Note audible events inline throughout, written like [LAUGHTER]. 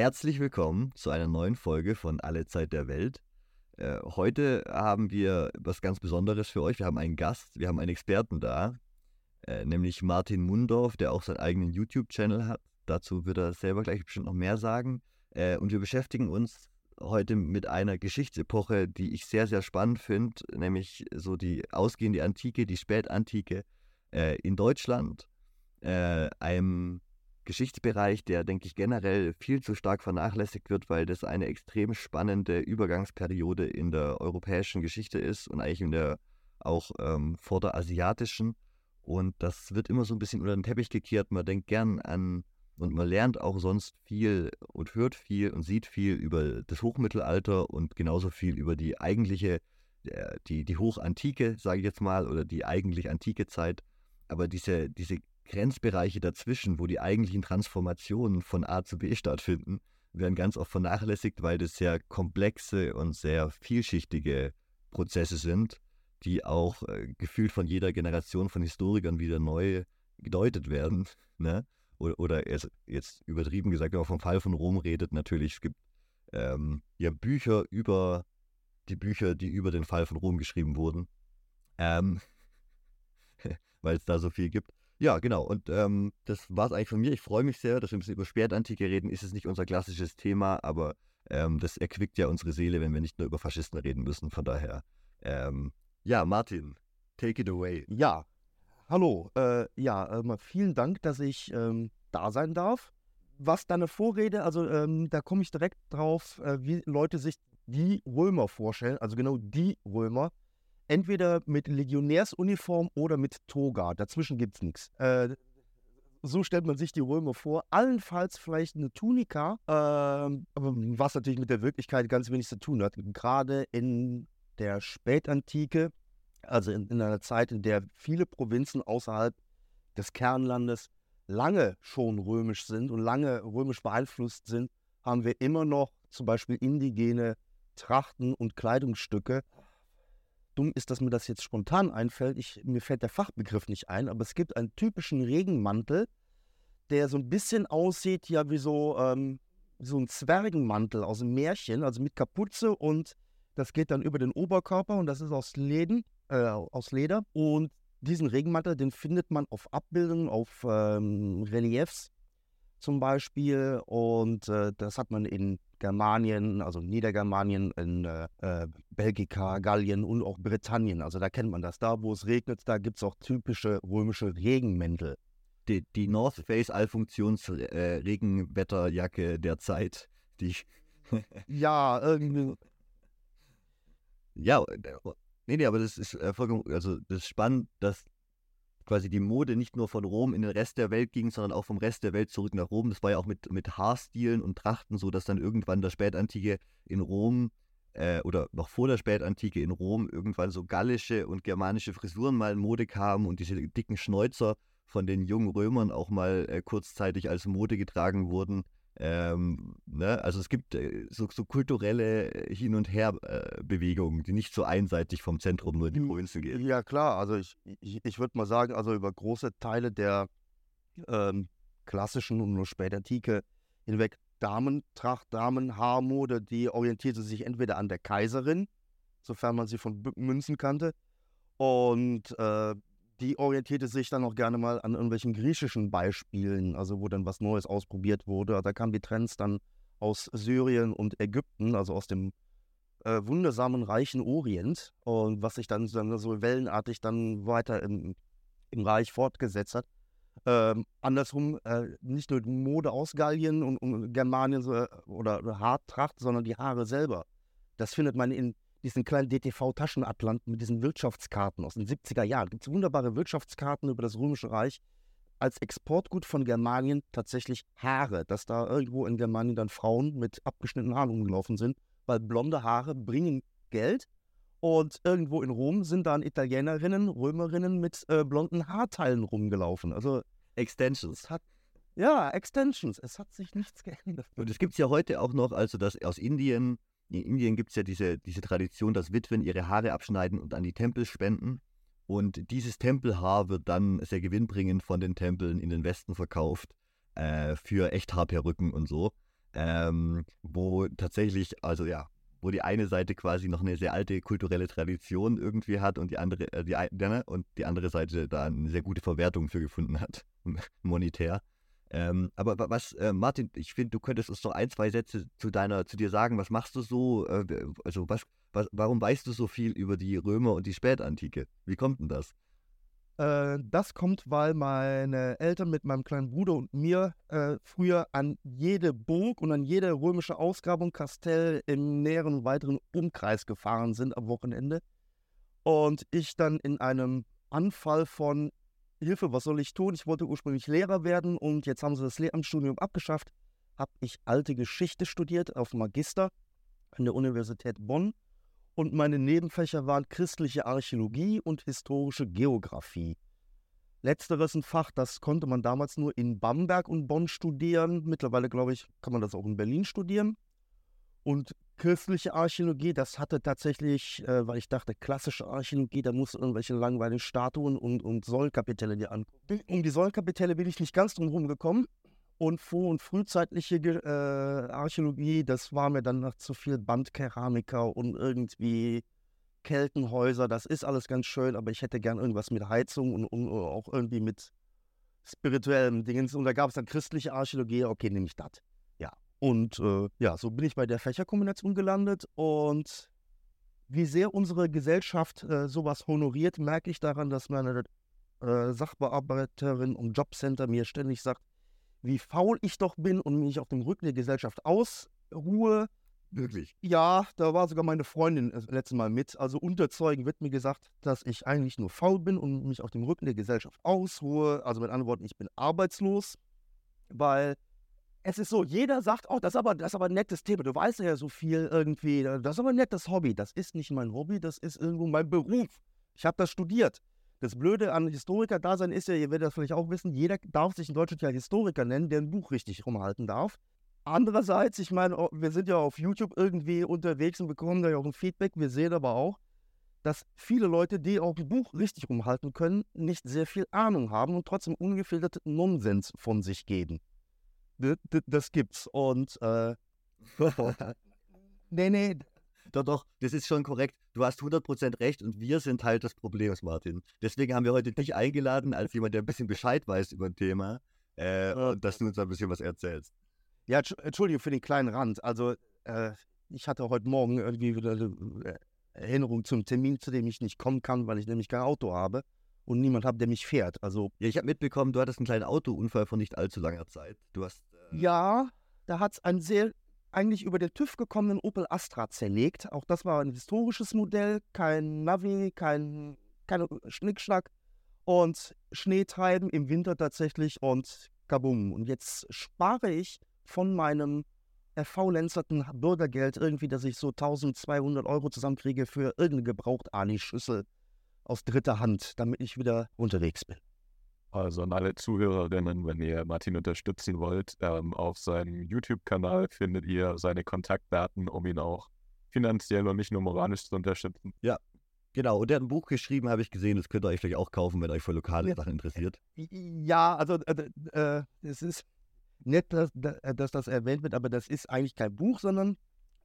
Herzlich willkommen zu einer neuen Folge von Alle Zeit der Welt. Äh, heute haben wir was ganz Besonderes für euch. Wir haben einen Gast, wir haben einen Experten da, äh, nämlich Martin Mundorf, der auch seinen eigenen YouTube-Channel hat. Dazu wird er selber gleich bestimmt noch mehr sagen. Äh, und wir beschäftigen uns heute mit einer Geschichtsepoche, die ich sehr, sehr spannend finde, nämlich so die ausgehende Antike, die Spätantike äh, in Deutschland, äh, einem Geschichtsbereich, der, denke ich, generell viel zu stark vernachlässigt wird, weil das eine extrem spannende Übergangsperiode in der europäischen Geschichte ist und eigentlich in der auch ähm, vor der asiatischen. Und das wird immer so ein bisschen unter den Teppich gekehrt. Man denkt gern an und man lernt auch sonst viel und hört viel und sieht viel über das Hochmittelalter und genauso viel über die eigentliche, äh, die, die Hochantike, sage ich jetzt mal, oder die eigentlich antike Zeit. Aber diese, diese Grenzbereiche dazwischen, wo die eigentlichen Transformationen von A zu B stattfinden, werden ganz oft vernachlässigt, weil das sehr komplexe und sehr vielschichtige Prozesse sind, die auch äh, gefühlt von jeder Generation von Historikern wieder neu gedeutet werden. [LAUGHS] Ne? Oder, oder jetzt übertrieben gesagt, wenn man vom Fall von Rom redet, natürlich, es gibt ähm, ja Bücher über die Bücher, die über den Fall von Rom geschrieben wurden, ähm, [LAUGHS] weil es da so viel gibt. Ja, genau. Und ähm, das war es eigentlich von mir. Ich freue mich sehr, dass wir ein bisschen über Spätantike reden. Ist es nicht unser klassisches Thema, aber ähm, das erquickt ja unsere Seele, wenn wir nicht nur über Faschisten reden müssen. Von daher, ähm, ja, Martin, take it away. Ja, hallo. Äh, ja, äh, vielen Dank, dass ich ähm, da sein darf. Was deine Vorrede, also ähm, da komme ich direkt drauf, äh, wie Leute sich die Römer vorstellen, also genau die Römer entweder mit Legionärsuniform oder mit Toga. Dazwischen gibt es nichts. Äh, so stellt man sich die Römer vor. Allenfalls vielleicht eine Tunika, äh, was natürlich mit der Wirklichkeit ganz wenig zu tun hat. Gerade in der Spätantike, also in, in einer Zeit, in der viele Provinzen außerhalb des Kernlandes lange schon römisch sind und lange römisch beeinflusst sind, haben wir immer noch zum Beispiel indigene Trachten und Kleidungsstücke, dumm ist, dass mir das jetzt spontan einfällt. Ich, mir fällt der Fachbegriff nicht ein, aber es gibt einen typischen Regenmantel, der so ein bisschen aussieht, ja, wie so, ähm, so ein Zwergenmantel aus einem Märchen, also mit Kapuze und das geht dann über den Oberkörper und das ist aus, Läden, äh, aus Leder. Und diesen Regenmantel, den findet man auf Abbildungen, auf ähm, Reliefs zum Beispiel. Und äh, das hat man in Germanien, also Niedergermanien, in äh, äh, Belgika, Gallien und auch Britannien. Also da kennt man das. Da, wo es regnet, da gibt es auch typische römische Regenmäntel. Die, die North Face Allfunktions-Regenwetterjacke äh, der Zeit, die. ja, irgendwie. Ja, äh, nee, nee, aber das ist äh, vollkommen, also das ist spannend, dass quasi die Mode nicht nur von Rom in den Rest der Welt ging, sondern auch vom Rest der Welt zurück nach Rom. Das war ja auch mit, mit Haarstilen und Trachten so, dass dann irgendwann der Spätantike in Rom äh, oder noch vor der Spätantike in Rom irgendwann so gallische und germanische Frisuren mal in Mode kamen und diese dicken Schnäuzer von den jungen Römern auch mal äh, kurzzeitig als Mode getragen wurden. Ähm, ne? Also es gibt äh, so, so, kulturelle äh, Hin- und Her-Bewegungen, äh, die nicht so einseitig vom Zentrum nur in die hm, Provinzen gehen. Ja klar, also ich, ich, ich würde mal sagen, also über große Teile der ähm, klassischen und nur Spätantike hinweg Damentracht, Damenhaarmode, die orientierte sich entweder an der Kaiserin, sofern man sie von Münzen kannte, und äh, die orientierte sich dann auch gerne mal an irgendwelchen griechischen Beispielen, also wo dann was Neues ausprobiert wurde. Da kamen die Trends dann aus Syrien und Ägypten, also aus dem äh, wundersamen reichen Orient und was sich dann, dann so wellenartig dann weiter im, im Reich fortgesetzt hat. Ähm, andersrum, äh, nicht nur Mode aus Gallien und, und Germanien so, oder, oder Haartracht, sondern die Haare selber. Das findet man in diesen kleinen DTV-Taschenatlanten mit diesen Wirtschaftskarten aus den 70er Jahren. Es Gibt wunderbare Wirtschaftskarten über das Römische Reich. Als Exportgut von Germanien tatsächlich Haare, dass da irgendwo in Germanien dann Frauen mit abgeschnittenen Haaren rumgelaufen sind, weil blonde Haare bringen Geld. Und irgendwo in Rom sind dann Italienerinnen, Römerinnen mit äh, blonden Haarteilen rumgelaufen. Also Extensions. Hat, ja, Extensions. Es hat sich nichts geändert. Und es gibt es ja heute auch noch, also dass aus Indien in Indien gibt es ja diese, diese Tradition, dass Witwen ihre Haare abschneiden und an die Tempel spenden. Und dieses Tempelhaar wird dann sehr gewinnbringend von den Tempeln in den Westen verkauft äh, für Echthaarperücken und so. ähm, wo tatsächlich, also ja, wo die eine Seite quasi noch eine sehr alte kulturelle Tradition irgendwie hat und die andere, äh, die, ne, und die andere Seite da eine sehr gute Verwertung für gefunden hat, [LAUGHS] monetär. Ähm, aber was, äh, Martin, ich finde, du könntest uns doch ein, zwei Sätze zu deiner, zu dir sagen. Was machst du so? Äh, also was, was, warum weißt du so viel über die Römer und die Spätantike? Wie kommt denn das? Äh, das kommt, weil meine Eltern mit meinem kleinen Bruder und mir äh, früher an jede Burg und an jede römische Ausgrabung, Kastell im näheren und weiteren Umkreis gefahren sind am Wochenende. Und ich dann in einem Anfall von Hilfe, was soll ich tun? Ich wollte ursprünglich Lehrer werden und jetzt haben sie das Lehramtsstudium abgeschafft. Habe ich alte Geschichte studiert auf Magister an der Universität Bonn und meine Nebenfächer waren christliche Archäologie und historische Geographie. Letzteres ein Fach, das konnte man damals nur in Bamberg und Bonn studieren. Mittlerweile, glaube ich, kann man das auch in Berlin studieren. Und christliche Archäologie, das hatte tatsächlich, äh, weil ich dachte, klassische Archäologie, da muss irgendwelche langweiligen Statuen und, und Säulkapitelle dir angucken. Um die Säulkapitelle bin ich nicht ganz drum gekommen. Und vor- und frühzeitliche äh, Archäologie, das war mir dann noch zu viel Bandkeramiker und irgendwie Keltenhäuser. Das ist alles ganz schön, aber ich hätte gern irgendwas mit Heizung und, und auch irgendwie mit spirituellem Dingens. Und da gab es dann christliche Archäologie. Okay, nehme ich das. Und äh, ja, so bin ich bei der Fächerkombination gelandet. Und wie sehr unsere Gesellschaft äh, sowas honoriert, merke ich daran, dass meine äh, Sachbearbeiterin im Jobcenter mir ständig sagt, wie faul ich doch bin und mich auf dem Rücken der Gesellschaft ausruhe. Wirklich? Ja, da war sogar meine Freundin das letzte Mal mit. Also unter Zeugen wird mir gesagt, dass ich eigentlich nur faul bin und mich auf dem Rücken der Gesellschaft ausruhe. Also mit anderen Worten, ich bin arbeitslos, weil es ist so, jeder sagt, oh, das ist aber, das ist aber ein nettes Thema. Du weißt ja so viel irgendwie. Das ist aber ein nettes Hobby. Das ist nicht mein Hobby, das ist irgendwo mein Beruf. Ich habe das studiert. Das Blöde an Historiker-Dasein ist ja, ihr werdet das vielleicht auch wissen, jeder darf sich in Deutschland ja Historiker nennen, der ein Buch richtig rumhalten darf. Andererseits, ich meine, oh, wir sind ja auf YouTube irgendwie unterwegs und bekommen da ja auch ein Feedback. Wir sehen aber auch, dass viele Leute, die auch ein Buch richtig rumhalten können, nicht sehr viel Ahnung haben und trotzdem ungefiltert Nonsens von sich geben. Das, gibt's. Und äh, [LAUGHS] nee, nee, doch, doch, das ist schon korrekt. Du hast 100% recht und wir sind halt das Problem, Martin. Deswegen haben wir heute dich eingeladen, als jemand, der ein bisschen Bescheid weiß über ein Thema, äh, und dass du uns ein bisschen was erzählst. Ja, entschuldige für den kleinen Rand. Also, äh, ich hatte heute Morgen irgendwie wieder eine äh, Erinnerung zum Termin, zu dem ich nicht kommen kann, weil ich nämlich kein Auto habe und niemand habe, der mich fährt. Also, ja, ich habe mitbekommen, du hattest einen kleinen Autounfall vor nicht allzu langer Zeit. Du hast. Äh ja, da hat es ein sehr eigentlich über den TÜV gekommenen Opel Astra zerlegt. Auch das war ein historisches Modell, kein Navi, kein, kein Schnickschnack und Schneetreiben im Winter tatsächlich und kabum. Und jetzt spare ich von meinem erfaulenzerten Bürgergeld irgendwie, dass ich so 1200 Euro zusammenkriege für irgendeine Gebraucht-Ali-Schüssel aus dritter Hand, damit ich wieder unterwegs bin. Also an alle Zuhörerinnen, wenn ihr Martin unterstützen wollt, ähm, auf seinem YouTube-Kanal findet ihr seine Kontaktdaten, um ihn auch finanziell und nicht nur moralisch zu unterstützen. Ja, genau. Und er hat ein Buch geschrieben, habe ich gesehen. Das könnt ihr euch vielleicht auch kaufen, wenn euch für lokale Sachen interessiert. Ja, also äh, äh, es ist nett, dass, dass das erwähnt wird, aber das ist eigentlich kein Buch, sondern äh,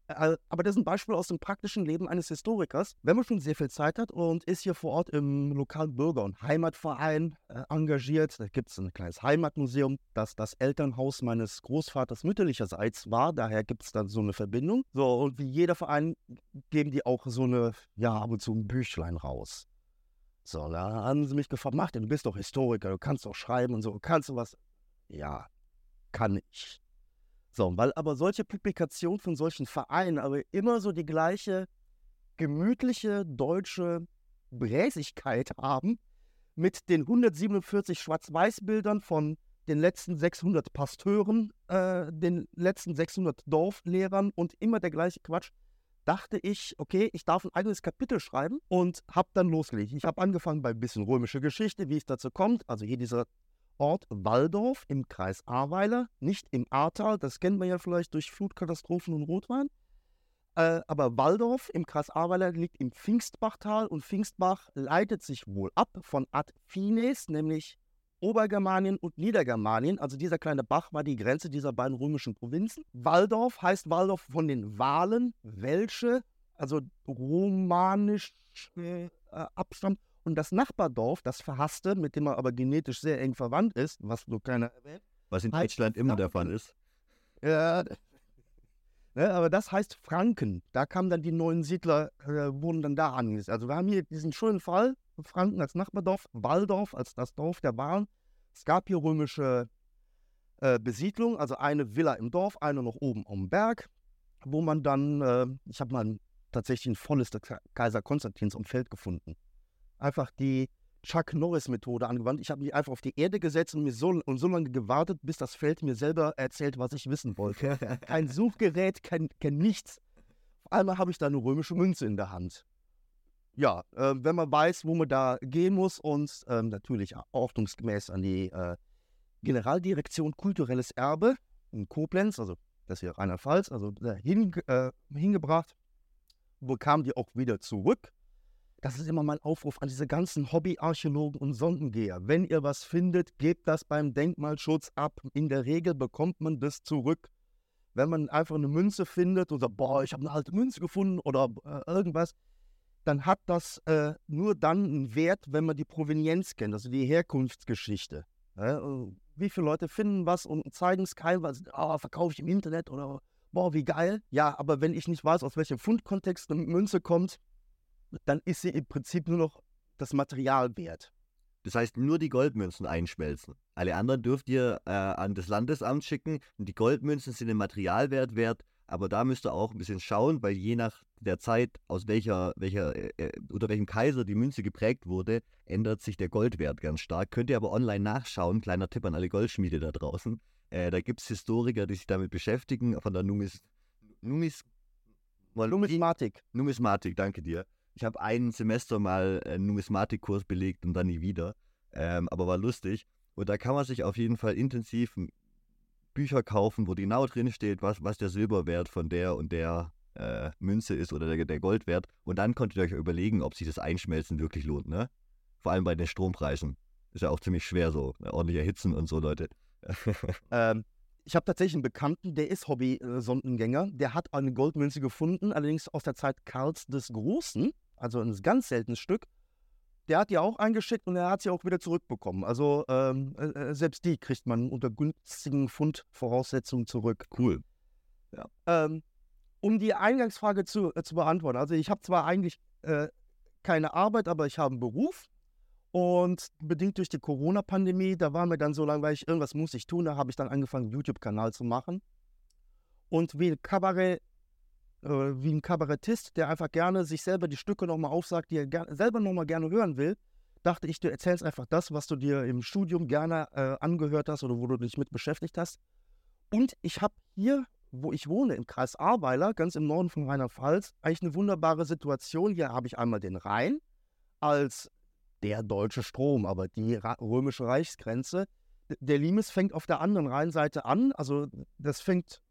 aber das ist ein Beispiel aus dem praktischen Leben eines Historikers. Wenn man schon sehr viel Zeit hat und ist hier vor Ort im lokalen Bürger- und Heimatverein äh, engagiert, da gibt es ein kleines Heimatmuseum, das das Elternhaus meines Großvaters mütterlicherseits war. Daher gibt es dann so eine Verbindung. So, und wie jeder Verein geben die auch so eine, ja, ab und zu ein Büchlein raus. So, da haben sie mich gefragt, mach denn, du bist doch Historiker, du kannst doch schreiben und so, kannst du was? Ja, kann ich. So, weil aber solche Publikationen von solchen Vereinen aber immer so die gleiche gemütliche deutsche Bräsigkeit haben mit den 147 Schwarz-Weiß-Bildern von den letzten 600 Pasteuren, äh, den letzten 600 Dorflehrern und immer der gleiche Quatsch, dachte ich, okay, ich darf ein eigenes Kapitel schreiben und habe dann losgelegt. Ich habe angefangen bei ein bisschen römischer Geschichte, wie es dazu kommt. Also hier dieser Ort Walldorf im Kreis Ahrweiler, nicht im Ahrtal, das kennt man ja vielleicht durch Flutkatastrophen und Rotwein. Äh, aber Walldorf im Kreis Ahrweiler liegt im Pfingstbachtal und Pfingstbach leitet sich wohl ab von Ad Fines, nämlich Obergermanien und Niedergermanien. Also dieser kleine Bach war die Grenze dieser beiden römischen Provinzen. Waldorf heißt Waldorf von den Walen, welche, also romanisch äh, abstammt. Und das Nachbardorf, das Verhasste, mit dem man aber genetisch sehr eng verwandt ist, was nur keiner erwähnt. Was in Deutschland immer der Fall ist. Ja, ne, aber das heißt Franken. Da kamen dann die neuen Siedler, äh, wurden dann da angesetzt. Also wir haben hier diesen schönen Fall, Franken als Nachbardorf, Waldorf als das Dorf der Wahlen. Es gab hier römische äh, Besiedlung, also eine Villa im Dorf, eine noch oben am Berg, wo man dann, äh, ich habe mal tatsächlich ein volles Kaiser Konstantins am Feld gefunden. Einfach die Chuck Norris-Methode angewandt. Ich habe mich einfach auf die Erde gesetzt und, mir so, und so lange gewartet, bis das Feld mir selber erzählt, was ich wissen wollte. kein [LAUGHS] Suchgerät, kein, kein nichts. Auf einmal habe ich da eine römische Münze in der Hand. Ja, äh, wenn man weiß, wo man da gehen muss und äh, natürlich ordnungsgemäß an die äh, Generaldirektion Kulturelles Erbe in Koblenz, also das hier Rheinland-Pfalz, also hin, äh, hingebracht, bekam die auch wieder zurück das ist immer mein Aufruf an diese ganzen Hobbyarchäologen und Sondengeher. Wenn ihr was findet, gebt das beim Denkmalschutz ab. In der Regel bekommt man das zurück. Wenn man einfach eine Münze findet sagt, boah, ich habe eine alte Münze gefunden oder äh, irgendwas, dann hat das äh, nur dann einen Wert, wenn man die Provenienz kennt, also die Herkunftsgeschichte. Ja, äh, wie viele Leute finden was und zeigen es keinem, weil sie, oh, verkaufe ich im Internet oder boah, wie geil. Ja, aber wenn ich nicht weiß, aus welchem Fundkontext eine Münze kommt, dann ist sie im Prinzip nur noch das Material wert. Das heißt, nur die Goldmünzen einschmelzen. Alle anderen dürft ihr äh, an das Landesamt schicken und die Goldmünzen sind den Materialwert wert, aber da müsst ihr auch ein bisschen schauen, weil je nach der Zeit, aus welcher, welcher, äh, äh unter welchem Kaiser die Münze geprägt wurde, ändert sich der Goldwert ganz stark. Könnt ihr aber online nachschauen, kleiner Tipp an alle Goldschmiede da draußen. Äh, da gibt es Historiker, die sich damit beschäftigen, von der Numis, Numis, Numismatik. Numismatik, danke dir. Ich habe ein Semester mal einen Numismatikkurs belegt und dann nie wieder. Ähm, aber war lustig. Und da kann man sich auf jeden Fall intensiv Bücher kaufen, wo genau drin steht, was, was der Silberwert von der und der äh, Münze ist oder der, der Goldwert. Und dann konntet ihr euch überlegen, ob sich das Einschmelzen wirklich lohnt, ne? Vor allem bei den Strompreisen. Ist ja auch ziemlich schwer so, ne? ordentlich erhitzen und so, Leute. [LAUGHS] ähm, ich habe tatsächlich einen Bekannten, der ist Hobby-Sondengänger. Der hat eine Goldmünze gefunden, allerdings aus der Zeit Karls des Großen also ein ganz seltenes Stück. Der hat die auch eingeschickt und er hat sie auch wieder zurückbekommen. Also ähm, äh, äh, selbst die kriegt man unter günstigen Fundvoraussetzungen zurück. Cool. Ja. Ähm, um die Eingangsfrage zu, äh, zu beantworten. Also ich habe zwar eigentlich äh, keine Arbeit, aber ich habe einen Beruf. Und bedingt durch die Corona-Pandemie, da war mir dann so langweilig, irgendwas muss ich tun. Da habe ich dann angefangen, einen YouTube-Kanal zu machen. Und wie Kabarett äh, wie ein Kabarettist, der einfach gerne sich selber die Stücke nochmal aufsagt, die er ger selber nochmal gerne hören will, dachte ich, du erzählst einfach das, was du dir im Studium gerne äh, angehört hast oder wo du dich mit beschäftigt hast. Und ich habe hier, wo ich wohne, im Kreis Ahrweiler, ganz im Norden von Rheinland-Pfalz, eigentlich eine wunderbare Situation. Hier habe ich einmal den Rhein als der deutsche Strom, aber die römische Reichsgrenze. Der Limes fängt auf der anderen Rheinseite an, also das fängt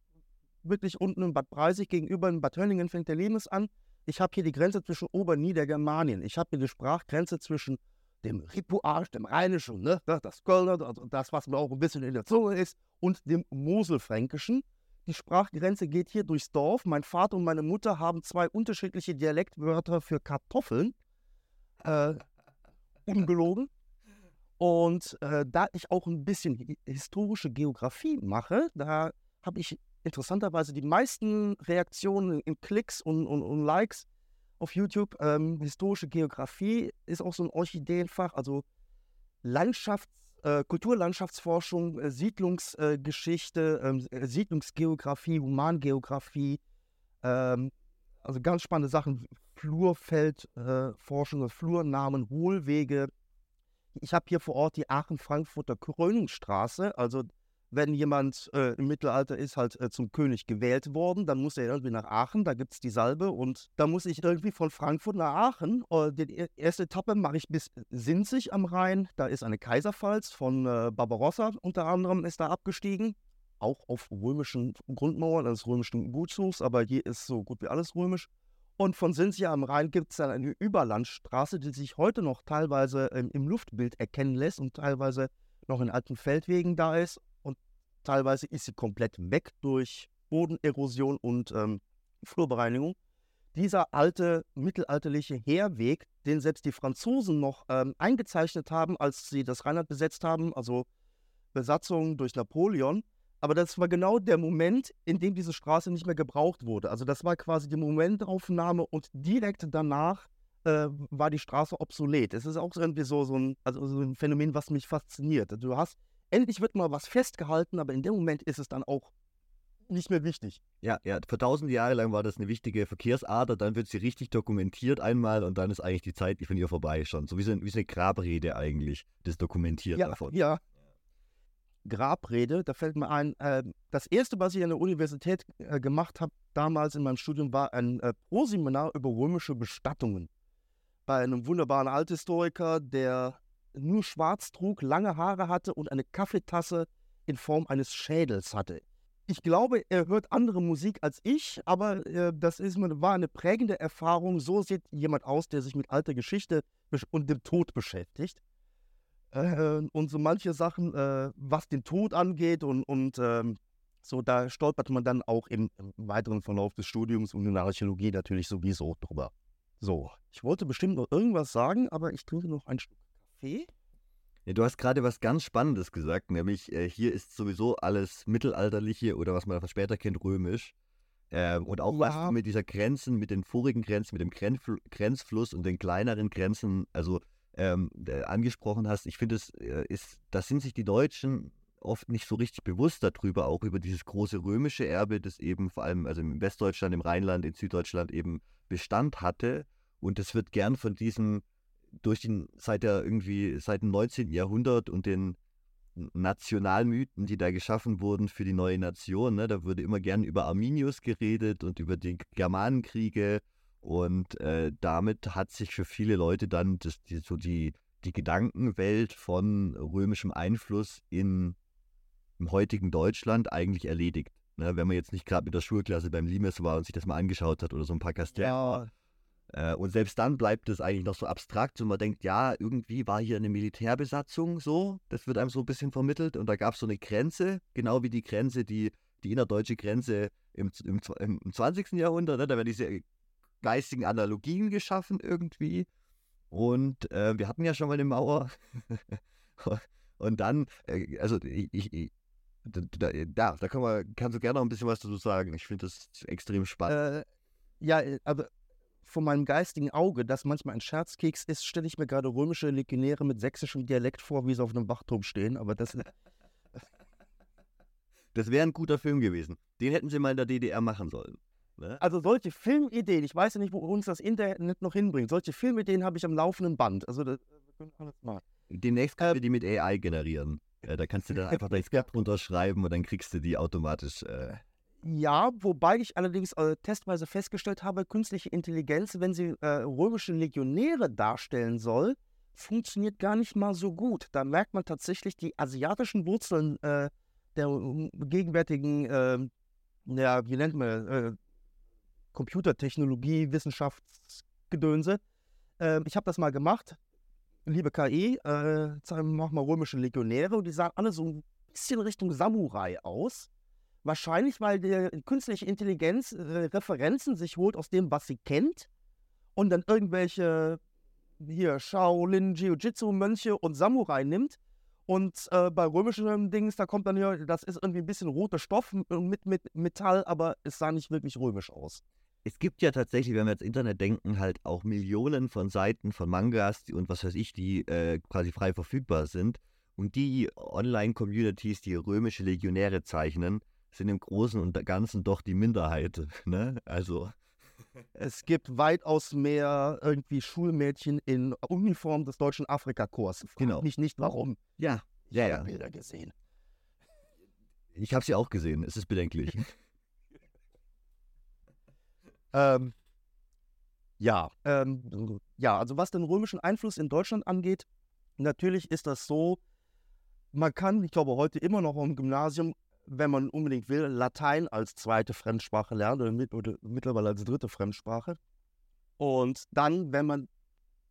wirklich unten in Bad Breisig gegenüber in Bad Hönningen fängt der Lebens an. Ich habe hier die Grenze zwischen Ober- und Niedergermanien. Ich habe hier die Sprachgrenze zwischen dem Ripuarsch, dem Rheinischen, ne, das Kölner, das, was mir auch ein bisschen in der Zunge ist, und dem Moselfränkischen. Die Sprachgrenze geht hier durchs Dorf. Mein Vater und meine Mutter haben zwei unterschiedliche Dialektwörter für Kartoffeln. Äh, ungelogen. Und äh, da ich auch ein bisschen historische Geografie mache, da habe ich interessanterweise die meisten Reaktionen in Klicks und, und, und Likes auf YouTube. Ähm, historische Geografie ist auch so ein Orchideenfach, also Landschafts-, äh, Kulturlandschaftsforschung, äh, Siedlungsgeschichte, ähm, äh, Siedlungsgeografie, Humangeografie, ähm, also ganz spannende Sachen, Flurfeldforschung, äh, Flurnamen, Hohlwege. Ich habe hier vor Ort die Aachen-Frankfurter Krönungsstraße, also wenn jemand äh, im Mittelalter ist halt äh, zum König gewählt worden, dann muss er irgendwie nach Aachen, da gibt es die Salbe und da muss ich irgendwie von Frankfurt nach Aachen. Äh, die erste Etappe mache ich bis Sinzig am Rhein, da ist eine Kaiserpfalz von äh, Barbarossa unter anderem ist da abgestiegen, auch auf römischen Grundmauern eines römischen Gutshofs, aber hier ist so gut wie alles römisch. Und von Sinzig am Rhein gibt es dann eine Überlandstraße, die sich heute noch teilweise ähm, im Luftbild erkennen lässt und teilweise noch in alten Feldwegen da ist teilweise ist sie komplett weg durch Bodenerosion und ähm, Flurbereinigung. Dieser alte mittelalterliche Heerweg, den selbst die Franzosen noch ähm, eingezeichnet haben, als sie das Rheinland besetzt haben, also Besatzung durch Napoleon. Aber das war genau der Moment, in dem diese Straße nicht mehr gebraucht wurde. Also das war quasi die Momentaufnahme und direkt danach äh, war die Straße obsolet. Es ist auch irgendwie so, so, ein, also so ein Phänomen, was mich fasziniert. Du hast, endlich wird mal was festgehalten, aber in dem Moment ist es dann auch nicht mehr wichtig. Ja, ja, für tausende Jahre lang war das eine wichtige Verkehrsader, dann wird sie richtig dokumentiert einmal und dann ist eigentlich die Zeit von ihr vorbei schon. So wie so, ein, wie so eine Grabrede eigentlich, das dokumentiert ja, davon. Ja. Grabrede, da fällt mir ein, äh, das erste, was ich an der Universität äh, gemacht habe, damals in meinem Studium, war ein äh, Proseminar über römische Bestattungen. Bei einem wunderbaren Althistoriker, der nur schwarz trug, lange Haare hatte und eine Kaffeetasse in Form eines Schädels hatte ich glaube, er hört andere Musik als ich, aber äh, das ist, war eine prägende Erfahrung. So sieht jemand aus, der sich mit alter Geschichte und dem Tod beschäftigt. Äh, und so manche Sachen, äh, was den Tod angeht und, und ähm, so, da stolpert man dann auch im, im, weiteren Verlauf des Studiums und in der Archäologie natürlich sowieso drüber. So, ich wollte bestimmt noch irgendwas sagen, aber ich trinke noch ein Stück Kaffee. Ja, du hast gerade was ganz Spannendes gesagt, nämlich äh, hier ist sowieso alles mittelalterliche oder was man davon später kennt, römisch. Ähm, und auch ja. was mit dieser Grenzen, mit den vorigen Grenzen, mit dem Grenzfl Grenzfluss und den kleineren Grenzen, also ähm, angesprochen hast, ich finde, es äh, ist, da sind sich die Deutschen oft nicht so richtig bewusst darüber, auch über dieses große römische Erbe, das eben vor allem also im Westdeutschland, im Rheinland, in Süddeutschland eben Bestand hatte. Und das wird gern von diesen durch den, seit der irgendwie, seit dem 19. Jahrhundert und den Nationalmythen, die da geschaffen wurden für die neue Nation, ne, da wurde immer gern über Arminius geredet und über die Germanenkriege und äh, damit hat sich für viele Leute dann das, die, so die, die Gedankenwelt von römischem Einfluss in, im heutigen Deutschland eigentlich erledigt. Ne, wenn man jetzt nicht gerade mit der Schulklasse beim Limes war und sich das mal angeschaut hat oder so ein paar Kastellen. Ja. Äh, und selbst dann bleibt es eigentlich noch so abstrakt und man denkt, ja, irgendwie war hier eine Militärbesatzung so, das wird einem so ein bisschen vermittelt und da gab es so eine Grenze, genau wie die Grenze, die, die innerdeutsche Grenze im, im, im 20. Jahrhundert, ne? da werden diese geistigen Analogien geschaffen irgendwie und äh, wir hatten ja schon mal eine Mauer [LAUGHS] und dann, äh, also ich, ich da, da, da kann man, kannst du gerne noch ein bisschen was dazu sagen. Ich finde das extrem spannend. Äh, ja, äh, aber von meinem geistigen Auge, das manchmal ein Scherzkeks ist, stelle ich mir gerade römische Legionäre mit sächsischem Dialekt vor, wie sie auf einem Wachturm stehen. Aber das. [LAUGHS] das wäre ein guter Film gewesen. Den hätten sie mal in der DDR machen sollen. Ne? Also solche Filmideen, ich weiß ja nicht, wo uns das Internet noch hinbringt. Solche Filmideen habe ich am laufenden Band. Also das, wir können alles mal. Demnächst können äh, wir die mit AI generieren. Äh, da kannst du dann einfach dein [LAUGHS] Skript runterschreiben und dann kriegst du die automatisch. Äh, ja, wobei ich allerdings äh, testweise festgestellt habe, künstliche Intelligenz, wenn sie äh, römische Legionäre darstellen soll, funktioniert gar nicht mal so gut. Da merkt man tatsächlich die asiatischen Wurzeln äh, der gegenwärtigen, ähm, ja, wie nennt man, äh, Computertechnologie, Wissenschaftsgedönse. Ähm, ich habe das mal gemacht. Liebe KI, äh, mach mal römische Legionäre und die sahen alle so ein bisschen Richtung Samurai aus. Wahrscheinlich, weil die künstliche Intelligenz äh, Referenzen sich holt aus dem, was sie kennt und dann irgendwelche hier Shaolin Jiu-Jitsu-Mönche und Samurai nimmt. Und äh, bei römischen Dings, da kommt dann ja, das ist irgendwie ein bisschen roter Stoff mit, mit Metall, aber es sah nicht wirklich römisch aus. Es gibt ja tatsächlich, wenn wir ans Internet denken, halt auch Millionen von Seiten von Mangas und was weiß ich, die äh, quasi frei verfügbar sind. Und die Online-Communities, die römische Legionäre zeichnen, sind im Großen und Ganzen doch die Minderheit. [LAUGHS] Ne? Also. Es gibt weitaus mehr irgendwie Schulmädchen in Uniform des deutschen Afrikakorps. Genau. Mich nicht warum. Ja, ich ja, habe ja. Bilder gesehen. Ich habe sie auch gesehen. Es ist bedenklich. [LAUGHS] ähm, ja, ähm, ja, also was den römischen Einfluss in Deutschland angeht, natürlich ist das so, man kann, ich glaube, heute immer noch im Gymnasium wenn man unbedingt will, Latein als zweite Fremdsprache lernt oder, mit, oder mittlerweile als dritte Fremdsprache. Und dann, wenn man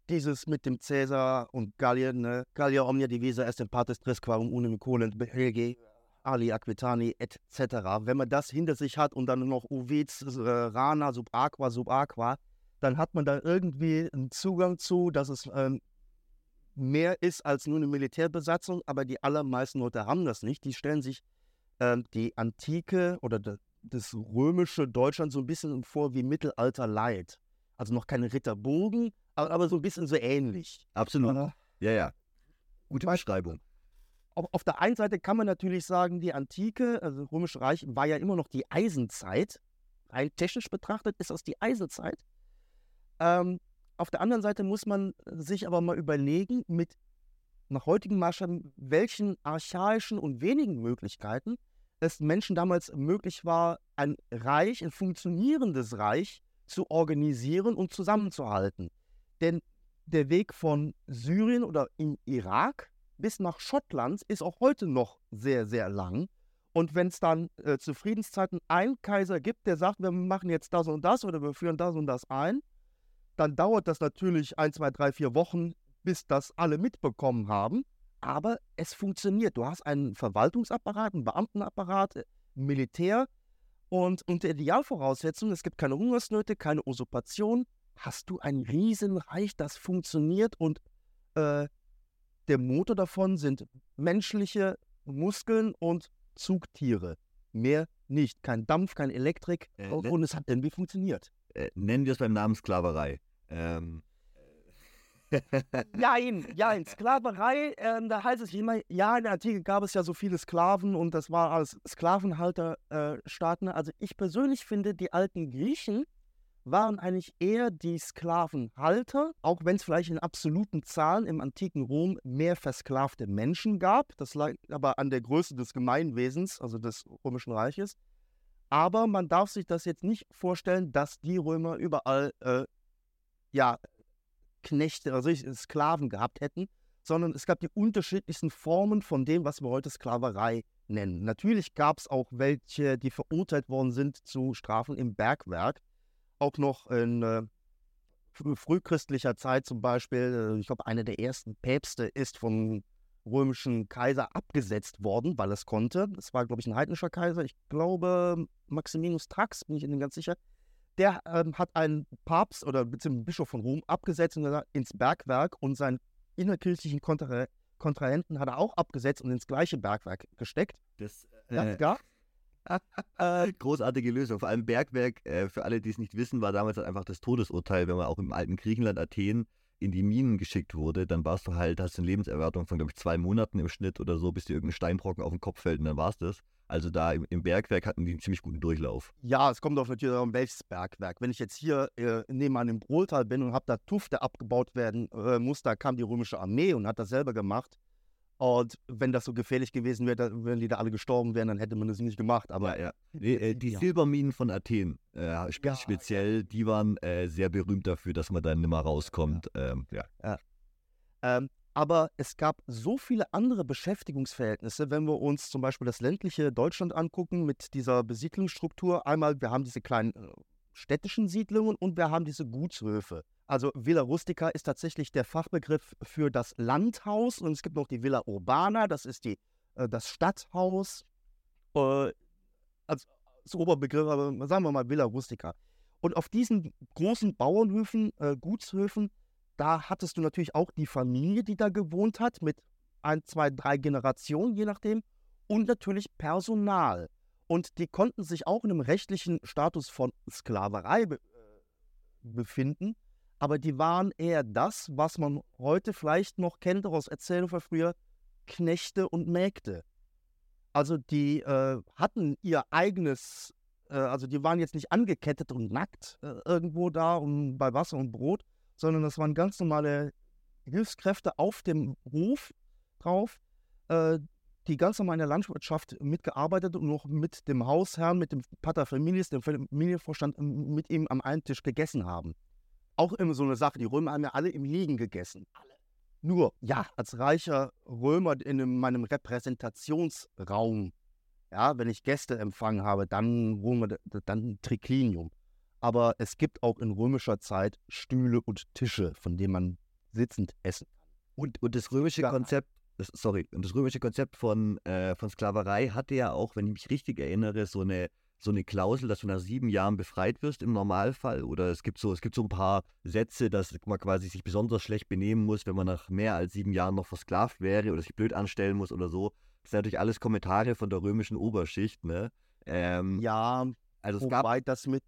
dieses mit dem Cäsar und Gallien, ne? Gallia omnia divisa est in partes tres quarum unum colent behege Ali Aquitani etc. Wenn man das hinter sich hat und dann noch Uviz, äh, Rana, Subaqua, Subaqua, dann hat man da irgendwie einen Zugang zu, dass es ähm, mehr ist als nur eine Militärbesatzung, aber die allermeisten Leute haben das nicht. Die stellen sich die Antike oder de, das römische Deutschland so ein bisschen vor wie Mittelalter Leid. Also noch keine Ritterburgen, aber, aber so ein bisschen so ähnlich. Absolut. Ja, ja. Gute Beschreibung. Auf, auf der einen Seite kann man natürlich sagen, die Antike, also das Römische Reich, war ja immer noch die Eisenzeit. Rein technisch betrachtet ist das die Eisenzeit. Ähm, auf der anderen Seite muss man sich aber mal überlegen, mit nach heutigen Maßstäben, welchen archaischen und wenigen Möglichkeiten es Menschen damals möglich war, ein Reich, ein funktionierendes Reich zu organisieren und zusammenzuhalten. Denn der Weg von Syrien oder im Irak bis nach Schottland ist auch heute noch sehr, sehr lang. Und wenn es dann äh, zu Friedenszeiten einen Kaiser gibt, der sagt, wir machen jetzt das und das oder wir führen das und das ein, dann dauert das natürlich ein, zwei, drei, vier Wochen, bis das alle mitbekommen haben. Aber es funktioniert. Du hast einen Verwaltungsapparat, einen Beamtenapparat, äh, Militär. Und unter Idealvoraussetzungen, es gibt keine Hungersnöte, keine Usurpation, hast du ein Riesenreich, das funktioniert und äh, der Motor davon sind menschliche Muskeln und Zugtiere. Mehr nicht. Kein Dampf, keine Elektrik. Äh, und es hat irgendwie funktioniert. Äh, nennen wir es beim Namen Sklaverei. Ähm. Nein, ja, in Sklaverei, äh, da heißt es immer, ja, in der Antike gab es ja so viele Sklaven und das war alles Sklavenhalterstaaten. Äh, also ich persönlich finde, die alten Griechen waren eigentlich eher die Sklavenhalter, auch wenn es vielleicht in absoluten Zahlen im antiken Rom mehr versklavte Menschen gab. Das lag aber an der Größe des Gemeinwesens, also des Römischen Reiches. Aber man darf sich das jetzt nicht vorstellen, dass die Römer überall äh, ja, Knechte, also Sklaven gehabt hätten, sondern es gab die unterschiedlichsten Formen von dem, was wir heute Sklaverei nennen. Natürlich gab es auch welche, die verurteilt worden sind zu Strafen im Bergwerk auch noch in äh, frühchristlicher Zeit zum Beispiel, äh, ich glaube, einer der ersten Päpste ist vom römischen Kaiser abgesetzt worden, weil es konnte. Das war, glaube ich, ein heidnischer Kaiser. Ich glaube, Maximinus Trax, bin ich Ihnen ganz sicher. Der ähm, hat einen Papst oder beziehungsweise Bischof von Rom abgesetzt und ins Bergwerk und seinen innerkirchlichen Kontra Kontrahenten hat er auch abgesetzt und ins gleiche Bergwerk gesteckt. Das, äh, das gab [LAUGHS] äh, Großartige Lösung. Vor allem Bergwerk, äh, für alle, die es nicht wissen, war damals halt einfach das Todesurteil, wenn man auch im alten Griechenland, Athen, in die Minen geschickt wurde, dann warst du halt, hast du eine Lebenserwartung von, glaube ich, zwei Monaten im Schnitt oder so, bis dir irgendein Steinbrocken auf den Kopf fällt und dann war es das. Also da im, im, Bergwerk hatten die einen ziemlich guten Durchlauf. Ja, es kommt auf natürlich um welches Bergwerk. Wenn ich jetzt hier äh, nebenan im Brohltal bin und habe da Tufte abgebaut werden äh, muss, da kam die römische Armee und hat das selber gemacht. Und wenn das so gefährlich gewesen wäre, wenn die da alle gestorben wären, dann hätte man das nicht gemacht. Aber ja, ja. Nee, äh, die ja. Silberminen von Athen, äh, spe speziell, die waren äh, sehr berühmt dafür, dass man dann nicht mehr rauskommt. Ähm, ja. Ähm, aber es gab so viele andere Beschäftigungsverhältnisse, wenn wir uns zum Beispiel das ländliche Deutschland angucken mit dieser Besiedlungsstruktur. Einmal, wir haben diese kleinen äh, städtischen Siedlungen und wir haben diese Gutshöfe. Also Villa Rustica ist tatsächlich der Fachbegriff für das Landhaus und es gibt noch die Villa Urbana, das ist die, äh, das Stadthaus. Äh, als, als Oberbegriff, aber sagen wir mal Villa Rustica. Und auf diesen großen Bauernhöfen, Gutshöfen, da hattest du natürlich auch die Familie, die da gewohnt hat, mit ein, zwei, drei Generationen, je nachdem, und natürlich Personal. Und die konnten sich auch in einem rechtlichen Status von Sklaverei be äh, befinden aber die waren eher das, was man heute vielleicht noch kennt aus Erzählungen von früher, Knechte und Mägde. Also die äh, hatten ihr eigenes, äh, also die waren jetzt nicht angekettet und nackt äh, irgendwo da und bei Wasser und Brot, sondern das waren ganz normale Hilfskräfte auf dem Hof drauf, äh, die ganz normal in der Landwirtschaft mitgearbeitet und noch mit dem Hausherrn, mit dem Pater Families, dem Familienvorstand, mit ihm am einen Tisch gegessen haben auch immer so eine Sache. Die Römer haben ja alle im Liegen gegessen. Alle. Nur, ja, als reicher Römer in meinem Repräsentationsraum, ja, wenn ich Gäste empfangen habe, dann wir dann Triclinium. Aber es gibt auch in römischer Zeit Stühle und Tische, von denen man sitzend essen kann. Und, und das römische Ja. Konzept, das, sorry, und das römische Konzept von, äh, von Sklaverei hatte ja auch, wenn ich mich richtig erinnere, so eine, so eine Klausel, dass du nach sieben Jahren befreit wirst im Normalfall. Oder es gibt so, es gibt so ein paar Sätze, dass man quasi sich besonders schlecht benehmen muss, wenn man nach mehr als sieben Jahren noch versklavt wäre oder sich blöd anstellen muss oder so. Das sind natürlich alles Kommentare von der römischen Oberschicht, ne? Ähm, Ja, also es gab wobei das mit.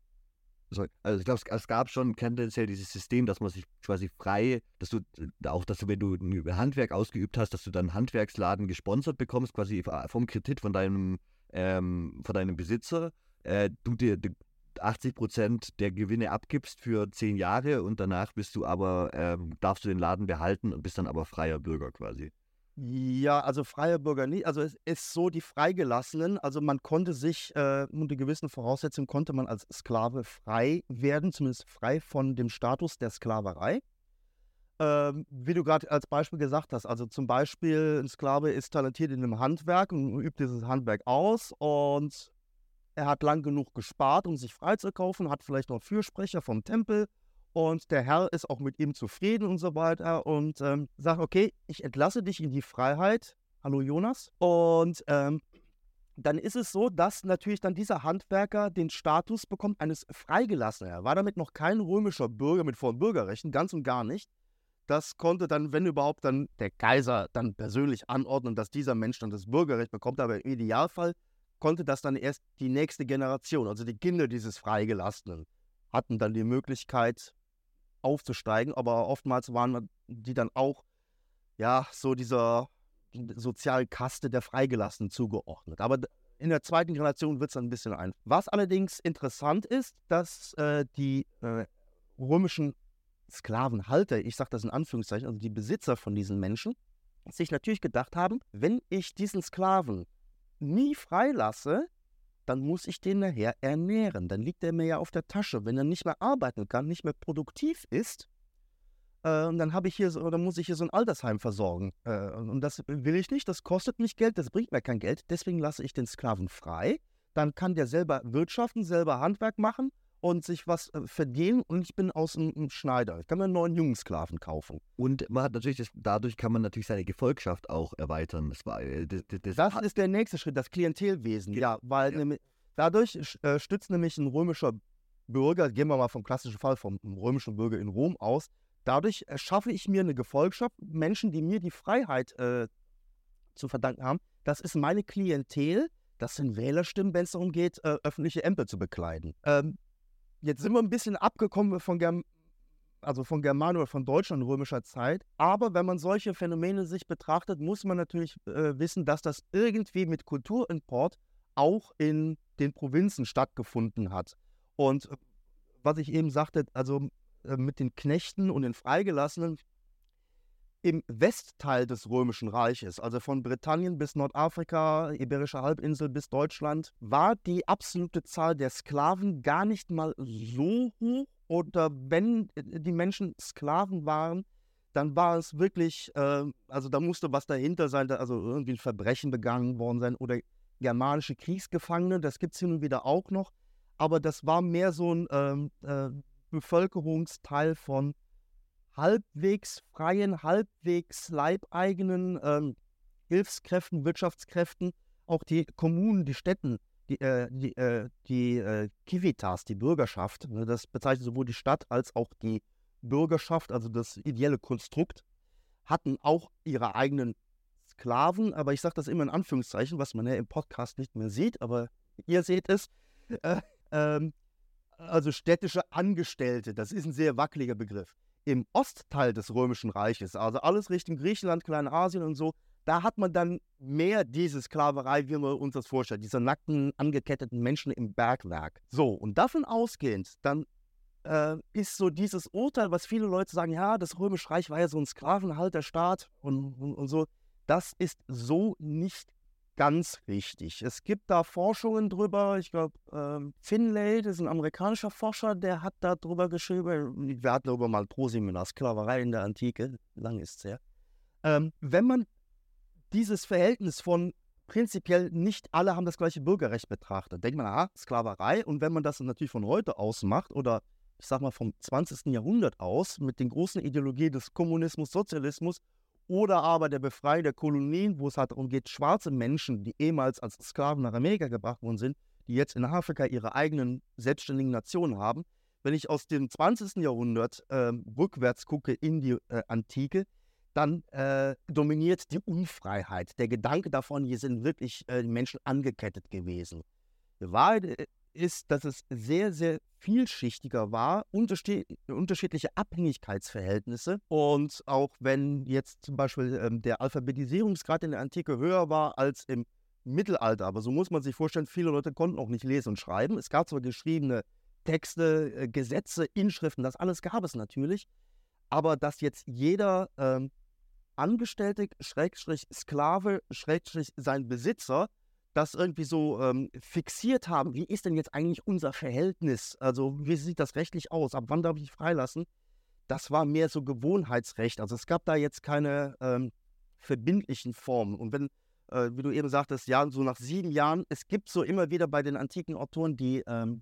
Also ich glaube, es, gab schon tendenziell dieses System, dass man sich quasi frei, dass du äh, auch, dass du, wenn du ein Handwerk ausgeübt hast, dass du dann Handwerksladen gesponsert bekommst, quasi vom Kredit von deinem, ähm, von deinem Besitzer, äh, du dir die 80 Prozent der Gewinne abgibst für zehn Jahre und danach bist du aber, ähm, darfst du den Laden behalten und bist dann aber freier Bürger quasi. Ja, also freie Bürger nicht. Also es ist so, die Freigelassenen, also man konnte sich äh, unter gewissen Voraussetzungen konnte man als Sklave frei werden, zumindest frei von dem Status der Sklaverei. Ähm, wie du gerade als Beispiel gesagt hast, also zum Beispiel ein Sklave ist talentiert in einem Handwerk und übt dieses Handwerk aus und er hat lang genug gespart, um sich freizukaufen, hat vielleicht noch einen Fürsprecher vom Tempel und der Herr ist auch mit ihm zufrieden und so weiter und ähm, sagt, okay, ich entlasse dich in die Freiheit. Hallo Jonas. Und ähm, dann ist es so, dass natürlich dann dieser Handwerker den Status bekommt eines Freigelassenen. Er war damit noch kein römischer Bürger mit vollen Bürgerrechten, ganz und gar nicht. Das konnte dann, wenn überhaupt, dann der Kaiser dann persönlich anordnen, dass dieser Mensch dann das Bürgerrecht bekommt. Aber im Idealfall konnte das dann erst die nächste Generation, also die Kinder dieses Freigelassenen, hatten dann die Möglichkeit aufzusteigen. Aber oftmals waren die dann auch, ja, so dieser sozialen Kaste der Freigelassenen zugeordnet. Aber in der zweiten Generation wird es ein bisschen ein. Was allerdings interessant ist, dass äh, die äh, römischen Sklavenhalter, ich sage das in Anführungszeichen, also die Besitzer von diesen Menschen, sich natürlich gedacht haben, wenn ich diesen Sklaven nie freilasse, dann muss ich den nachher ernähren. Dann liegt er mir ja auf der Tasche. Wenn er nicht mehr arbeiten kann, nicht mehr produktiv ist, äh, dann habe ich hier so, dann muss ich hier so ein Altersheim versorgen. Äh, und das will ich nicht, das kostet mich Geld, das bringt mir kein Geld. Deswegen lasse ich den Sklaven frei. Dann kann der selber wirtschaften, selber Handwerk machen und sich was äh, verdienen und ich bin aus einem Schneider. Ich kann mir einen neuen jungen Sklaven kaufen. Und man hat natürlich, das, dadurch kann man natürlich seine Gefolgschaft auch erweitern. Das, war, äh, das, das, Das ist der nächste Schritt, das Klientelwesen. Ja, weil Ja. nämlich- dadurch äh, stützt nämlich ein römischer Bürger, gehen wir mal vom klassischen Fall vom römischen Bürger in Rom aus, dadurch erschaffe ich mir eine Gefolgschaft, Menschen, die mir die Freiheit äh, zu verdanken haben. Das ist meine Klientel, das sind Wählerstimmen, wenn es darum geht, äh, öffentliche Ämter zu bekleiden. Ähm, jetzt sind wir ein bisschen abgekommen von Germ also von German oder von Deutschland römischer Zeit. Aber wenn man solche Phänomene sich betrachtet, muss man natürlich äh, wissen, dass das irgendwie mit Kulturimport auch in den Provinzen stattgefunden hat. Und äh, was ich eben sagte, also äh, mit den Knechten und den Freigelassenen im Westteil des Römischen Reiches, also von Britannien bis Nordafrika, Iberische Halbinsel bis Deutschland, war die absolute Zahl der Sklaven gar nicht mal so hoch. Oder wenn äh, die Menschen Sklaven waren, dann war es wirklich, äh, also da musste was dahinter sein, da, also irgendwie ein Verbrechen begangen worden sein oder germanische Kriegsgefangene, das gibt es hin und wieder auch noch. Aber das war mehr so ein ähm, äh, Bevölkerungsteil von halbwegs freien, halbwegs leibeigenen ähm, Hilfskräften, Wirtschaftskräften, auch die Kommunen, die Städten, die, äh, die, äh, die äh, Civitas, die Bürgerschaft, ne, das bezeichnet sowohl die Stadt als auch die Bürgerschaft, also das ideelle Konstrukt, hatten auch ihre eigenen Sklaven, aber ich sage das immer in Anführungszeichen, was man ja im Podcast nicht mehr sieht, aber ihr seht es. Äh, ähm, also städtische Angestellte, das ist ein sehr wackeliger Begriff. Im Ostteil des Römischen Reiches, also alles Richtung Griechenland, Kleinasien und so, da hat man dann mehr diese Sklaverei, wie wir uns das vorstellen, diese nackten, angeketteten Menschen im Bergwerk. So, und davon ausgehend, dann äh, ist so dieses Urteil, was viele Leute sagen, ja, das Römische Reich war ja so ein Sklavenhalterstaat und, und, und so, das ist so nicht ganz richtig. Es gibt da Forschungen drüber. Ich glaube, ähm, Finlay, das ist ein amerikanischer Forscher, der hat da drüber geschrieben. Wir hatten darüber mal ein Pro-Seminar, Sklaverei in der Antike, lang ist es her. Ähm, wenn man dieses Verhältnis von prinzipiell nicht alle haben das gleiche Bürgerrecht betrachtet, denkt man, aha, Sklaverei. Und wenn man das natürlich von heute aus macht oder ich sag mal, vom 20. Jahrhundert aus mit den großen Ideologien des Kommunismus, Sozialismus oder aber der Befreiung der Kolonien, wo es halt darum geht, schwarze Menschen, die ehemals als Sklaven nach Amerika gebracht worden sind, die jetzt in Afrika ihre eigenen selbstständigen Nationen haben. Wenn ich aus dem 20. Jahrhundert äh, rückwärts gucke in die äh, Antike, dann äh, dominiert die Unfreiheit. Der Gedanke davon, hier sind wirklich äh, die Menschen angekettet gewesen. Die Wahrheit äh, ist, dass es sehr, sehr vielschichtiger war, unterschiedliche Abhängigkeitsverhältnisse. Und auch wenn jetzt zum Beispiel ähm, der Alphabetisierungsgrad in der Antike höher war als im Mittelalter, aber so muss man sich vorstellen, viele Leute konnten auch nicht lesen und schreiben. Es gab zwar geschriebene Texte, äh, Gesetze, Inschriften, das alles gab es natürlich, aber dass jetzt jeder ähm, Angestellte, Schrägstrich Sklave, Schrägstrich sein Besitzer, das irgendwie so ähm, fixiert haben, wie ist denn jetzt eigentlich unser Verhältnis? Also wie sieht das rechtlich aus? Ab wann darf ich freilassen? Das war mehr so Gewohnheitsrecht. Also es gab da jetzt keine ähm, verbindlichen Formen. Und wenn, äh, wie du eben sagtest, ja, so nach sieben Jahren, es gibt so immer wieder bei den antiken Autoren die ähm,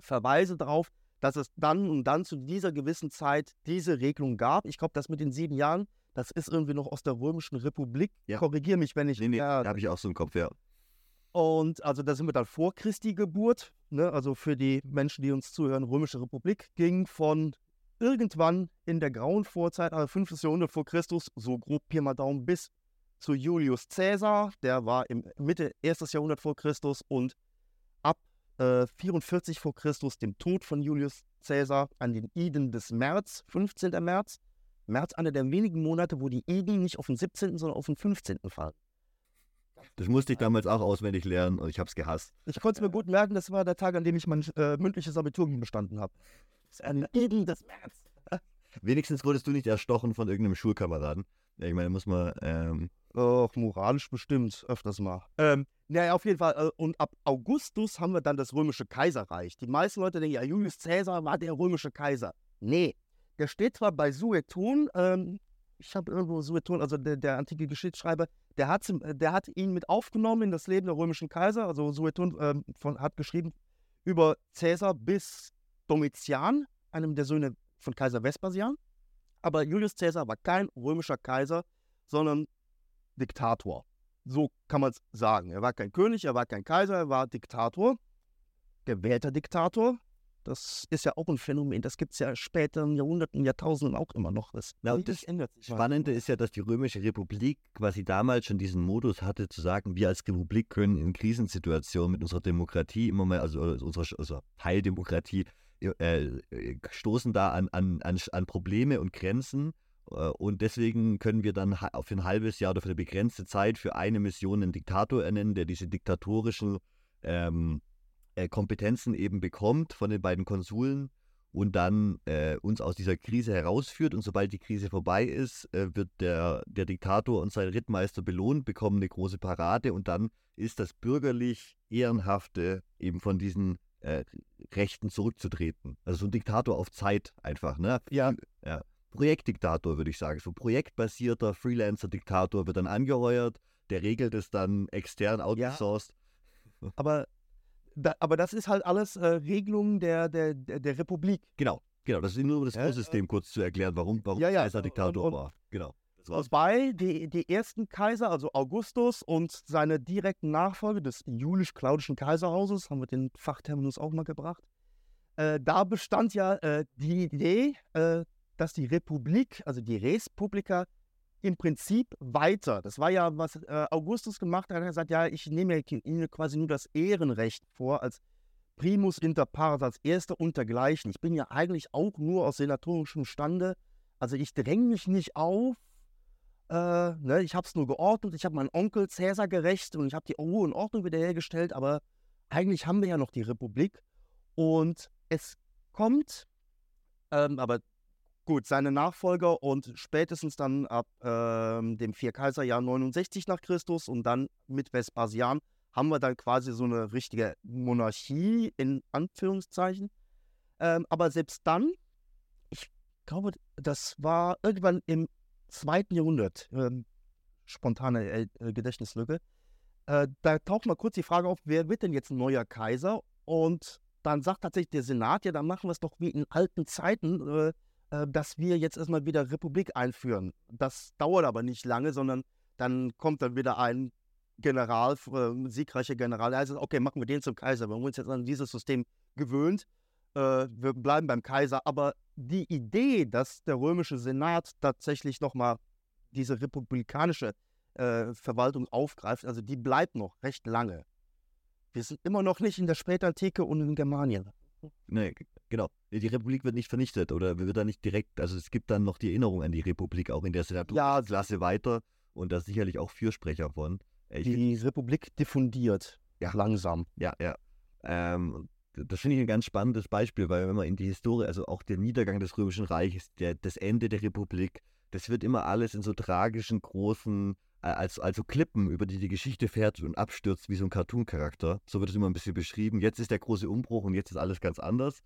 Verweise darauf, dass es dann und dann zu dieser gewissen Zeit diese Regelung gab. Ich glaube, das mit den sieben Jahren, das ist irgendwie noch aus der Römischen Republik. Ja. Korrigiere mich, wenn ich. Nee, nee, ja, da habe ich auch so im Kopf, ja. Und also da sind wir dann vor Christi Geburt. Ne? Also für die Menschen, die uns zuhören, Römische Republik ging von irgendwann in der grauen Vorzeit, also 5. Jahrhundert vor Christus, so grob Pi mal Daumen, bis zu Julius Caesar. Der war im Mitte 1. Jahrhundert vor Christus und ab äh, 44 vor Christus, dem Tod von Julius Caesar, an den Iden des März, 15. März. März einer der wenigen Monate, wo die Iden nicht auf den 17., sondern auf den 15. fallen. Das musste ich damals auch auswendig lernen und ich habe es gehasst. Ich konnte es mir gut merken, das war der Tag, an dem ich mein äh, mündliches Abitur bestanden habe. Das ist ein Iden des März. [LAUGHS] Wenigstens wurdest du nicht erstochen von irgendeinem Schulkameraden. Ja, ich meine, muss man. Ähm, Och, moralisch bestimmt, öfters mal. Ähm, naja, auf jeden Fall. Äh, und ab Augustus haben wir dann das römische Kaiserreich. Die meisten Leute denken, ja, Julius Caesar war der römische Kaiser. Nee, der steht zwar bei Sueton, ähm, ich habe irgendwo Sueton, also der, der, antike Geschichtsschreiber, der hat, der hat ihn mit aufgenommen in das Leben der römischen Kaiser. Also Sueton ähm, hat geschrieben über Caesar bis Domitian, einem der Söhne von Kaiser Vespasian. Aber Julius Caesar war kein römischer Kaiser, sondern Diktator. So kann man es sagen. Er war kein König, er war kein Kaiser, er war Diktator, gewählter Diktator. Das ist ja auch ein Phänomen. Das gibt es ja später in Jahrhunderten, Jahrtausenden auch immer noch. Das, Na, und das ändert sich. Spannende ist ja, dass die Römische Republik quasi damals schon diesen Modus hatte, zu sagen, wir als Republik können in Krisensituationen mit unserer Demokratie immer mal, also unserer also Teildemokratie, äh, äh, stoßen da an, an, an, Probleme und Grenzen äh, und deswegen können wir dann für ein halbes Jahr oder für eine begrenzte Zeit für eine Mission einen Diktator ernennen, der diese diktatorischen ähm, äh, Kompetenzen eben bekommt von den beiden Konsuln und dann äh, uns aus dieser Krise herausführt. Und sobald die Krise vorbei ist, äh, wird der, der Diktator und sein Rittmeister belohnt, bekommen eine große Parade und dann ist das bürgerlich Ehrenhafte eben von diesen äh, Rechten zurückzutreten. Also so ein Diktator auf Zeit einfach, ne? Ja. ja. Projektdiktator, würde ich sagen. So projektbasierter Freelancer-Diktator wird dann angeheuert, der regelt es dann extern outgesourced. Ja, aber, da, aber das ist halt alles äh, Regelungen der, der, der, der, Republik. Genau, genau. Das ist nur um das ja, Ursystem äh, kurz zu erklären, warum, warum ja, ja, Kaiser Diktator und, und, war. Genau. Wobei die, die ersten Kaiser, also Augustus und seine direkten Nachfolger des julisch-claudischen Kaiserhauses, haben wir den Fachterminus auch mal gebracht, äh, da bestand ja äh, die Idee, äh, dass die Republik, also die Res Publica, im Prinzip weiter, das war ja, was äh, Augustus gemacht hat, er hat gesagt, ja, ich nehme Ihnen quasi nur das Ehrenrecht vor, als Primus inter pares, als Erster untergleichen. Ich bin ja eigentlich auch nur aus senatorischem Stande, also ich dränge mich nicht auf, äh, ne, ich habe es nur geordnet, ich habe meinen Onkel Cäsar gerecht und ich habe die Ruhe und Ordnung wiederhergestellt, aber eigentlich haben wir ja noch die Republik. Und es kommt, ähm, aber Gut, seine Nachfolger und spätestens dann ab ähm, dem Vierkaiserjahr 69 nach Christus und dann mit Vespasian haben wir dann quasi so eine richtige Monarchie in Anführungszeichen. Ähm, aber selbst dann, ich glaube, das war irgendwann im zweiten Jahrhundert, ähm, spontane äh, Gedächtnislücke, äh, da taucht mal kurz die Frage auf, wer wird denn jetzt ein neuer Kaiser? Und dann sagt tatsächlich der Senat, ja, dann machen wir es doch wie in alten Zeiten, äh, äh, dass wir jetzt erstmal wieder Republik einführen. Das dauert aber nicht lange, sondern dann kommt dann wieder ein General, äh, siegreicher General, der heißt, okay, machen wir den zum Kaiser. Wir haben uns jetzt an dieses System gewöhnt. Äh, wir bleiben beim Kaiser. Aber die Idee, dass der römische Senat tatsächlich nochmal diese republikanische äh, Verwaltung aufgreift, also die bleibt noch recht lange. Wir sind immer noch nicht in der Spätantike und in Germanien. Nee, genau. Die Republik wird nicht vernichtet oder wird da nicht direkt, also es gibt dann noch die Erinnerung an die Republik auch in der Senaturklasse ja, weiter und da sicherlich auch Fürsprecher von. Äh, ich die Republik diffundiert ja. langsam. Ja, ja. Ähm, das finde ich ein ganz spannendes Beispiel, weil wenn man in die Historie, also auch der Niedergang des Römischen Reiches, der, das Ende der Republik, das wird immer alles in so tragischen, großen, äh, als, also Klippen, über die die Geschichte fährt und abstürzt wie so ein Cartoon-Charakter. So wird es immer ein bisschen beschrieben. Jetzt ist der große Umbruch und jetzt ist alles ganz anders.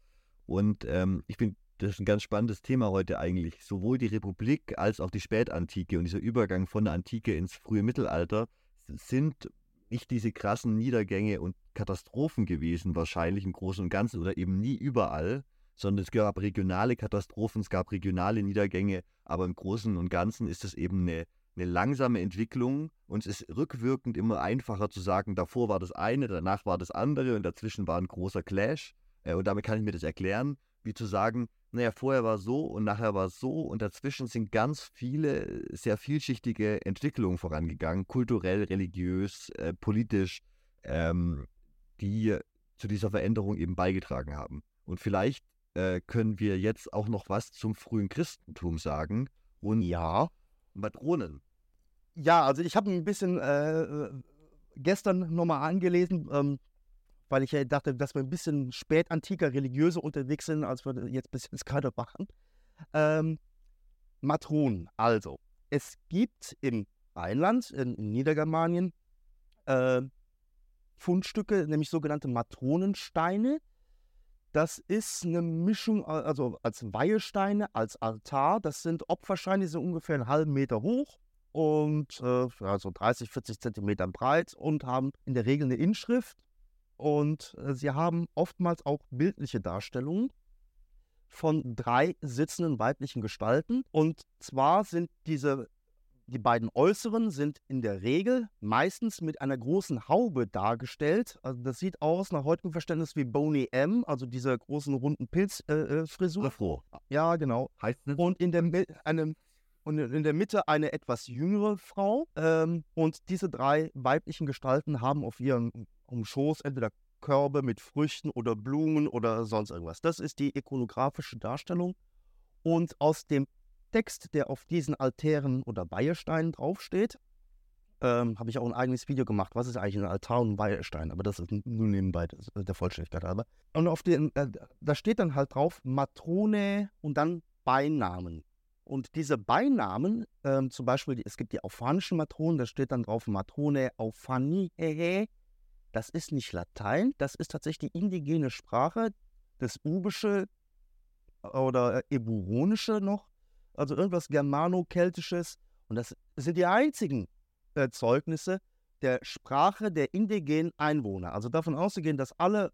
Und ähm, ich finde, das ist ein ganz spannendes Thema heute eigentlich. Sowohl die Republik als auch die Spätantike und dieser Übergang von der Antike ins frühe Mittelalter sind nicht diese krassen Niedergänge und Katastrophen gewesen, wahrscheinlich im Großen und Ganzen oder eben nie überall, sondern es gab regionale Katastrophen, es gab regionale Niedergänge, aber im Großen und Ganzen ist es eben eine, eine langsame Entwicklung und es ist rückwirkend immer einfacher zu sagen, davor war das eine, danach war das andere und dazwischen war ein großer Clash. Äh, und damit kann ich mir das erklären, wie zu sagen, naja, vorher war es so und nachher war es so und dazwischen sind ganz viele sehr vielschichtige Entwicklungen vorangegangen, kulturell, religiös, äh, politisch, ähm, die zu dieser Veränderung eben beigetragen haben. Und vielleicht äh, können wir jetzt auch noch was zum frühen Christentum sagen und ja. Matronen. Ja, also ich habe ein bisschen äh, äh gestern nochmal angelesen. Ähm, weil ich ja dachte, dass wir ein bisschen spätantiker, religiöser unterwegs sind, als wir jetzt bis jetzt gerade machen. Ähm, Matronen. Also, es gibt im Rheinland, in, in Niedergermanien, äh, Fundstücke, nämlich sogenannte Matronensteine. Das ist eine Mischung, also als Weihesteine, als Altar. Das sind Opfersteine, die sind ungefähr einen halben Meter hoch und äh, ja, so 30, 40 Zentimeter breit und haben in der Regel eine Inschrift und äh, sie haben oftmals auch bildliche Darstellungen von drei sitzenden weiblichen Gestalten. Und zwar sind diese, die beiden äußeren sind in der Regel meistens mit einer großen Haube dargestellt. Also das sieht aus nach heutigem Verständnis wie Boney M, also dieser großen runden Pilzfrisur. Äh, Afro. Ja, genau. Heißt nicht? Und in der, eine, und in der Mitte eine etwas jüngere Frau. Ähm, und diese drei weiblichen Gestalten haben auf ihren um Schoß entweder Körbe mit Früchten oder Blumen oder sonst irgendwas. Das ist die ikonografische Darstellung. Und aus dem Text, der auf diesen Altären oder Weihesteinen draufsteht, ähm, habe ich auch ein eigenes Video gemacht. Was ist eigentlich ein Altar und ein Weihestein? Aber das ist nur nebenbei der Vollständigkeit halber. Und auf den, äh, da steht dann halt drauf Matrone und dann Beinamen. Und diese Beinamen, ähm, zum Beispiel, es gibt die aufanischen Matronen, da steht dann drauf Matrone Aufani, das ist nicht Latein, das ist tatsächlich die indigene Sprache, das Ubische oder Eburonische noch, also irgendwas Germano-Keltisches. Und das sind die einzigen äh, Zeugnisse der Sprache der indigenen Einwohner. Also davon auszugehen, dass alle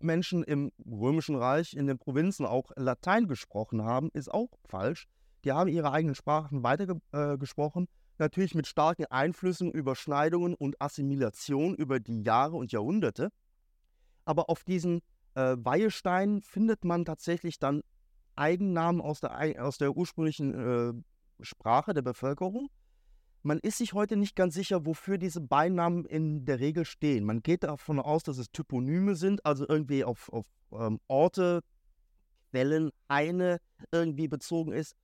Menschen im Römischen Reich, in den Provinzen auch Latein gesprochen haben, ist auch falsch. Die haben ihre eigenen Sprachen weitergesprochen. Äh, natürlich mit starken Einflüssen, Überschneidungen und Assimilation über die Jahre und Jahrhunderte. Aber auf diesen äh, Weihesteinen findet man tatsächlich dann Eigennamen aus der, aus der ursprünglichen äh, Sprache der Bevölkerung. Man ist sich heute nicht ganz sicher, wofür diese Beinamen in der Regel stehen. Man geht davon aus, dass es Typonyme sind, also irgendwie auf, auf ähm, Orte, Quellen, Haine irgendwie bezogen ist.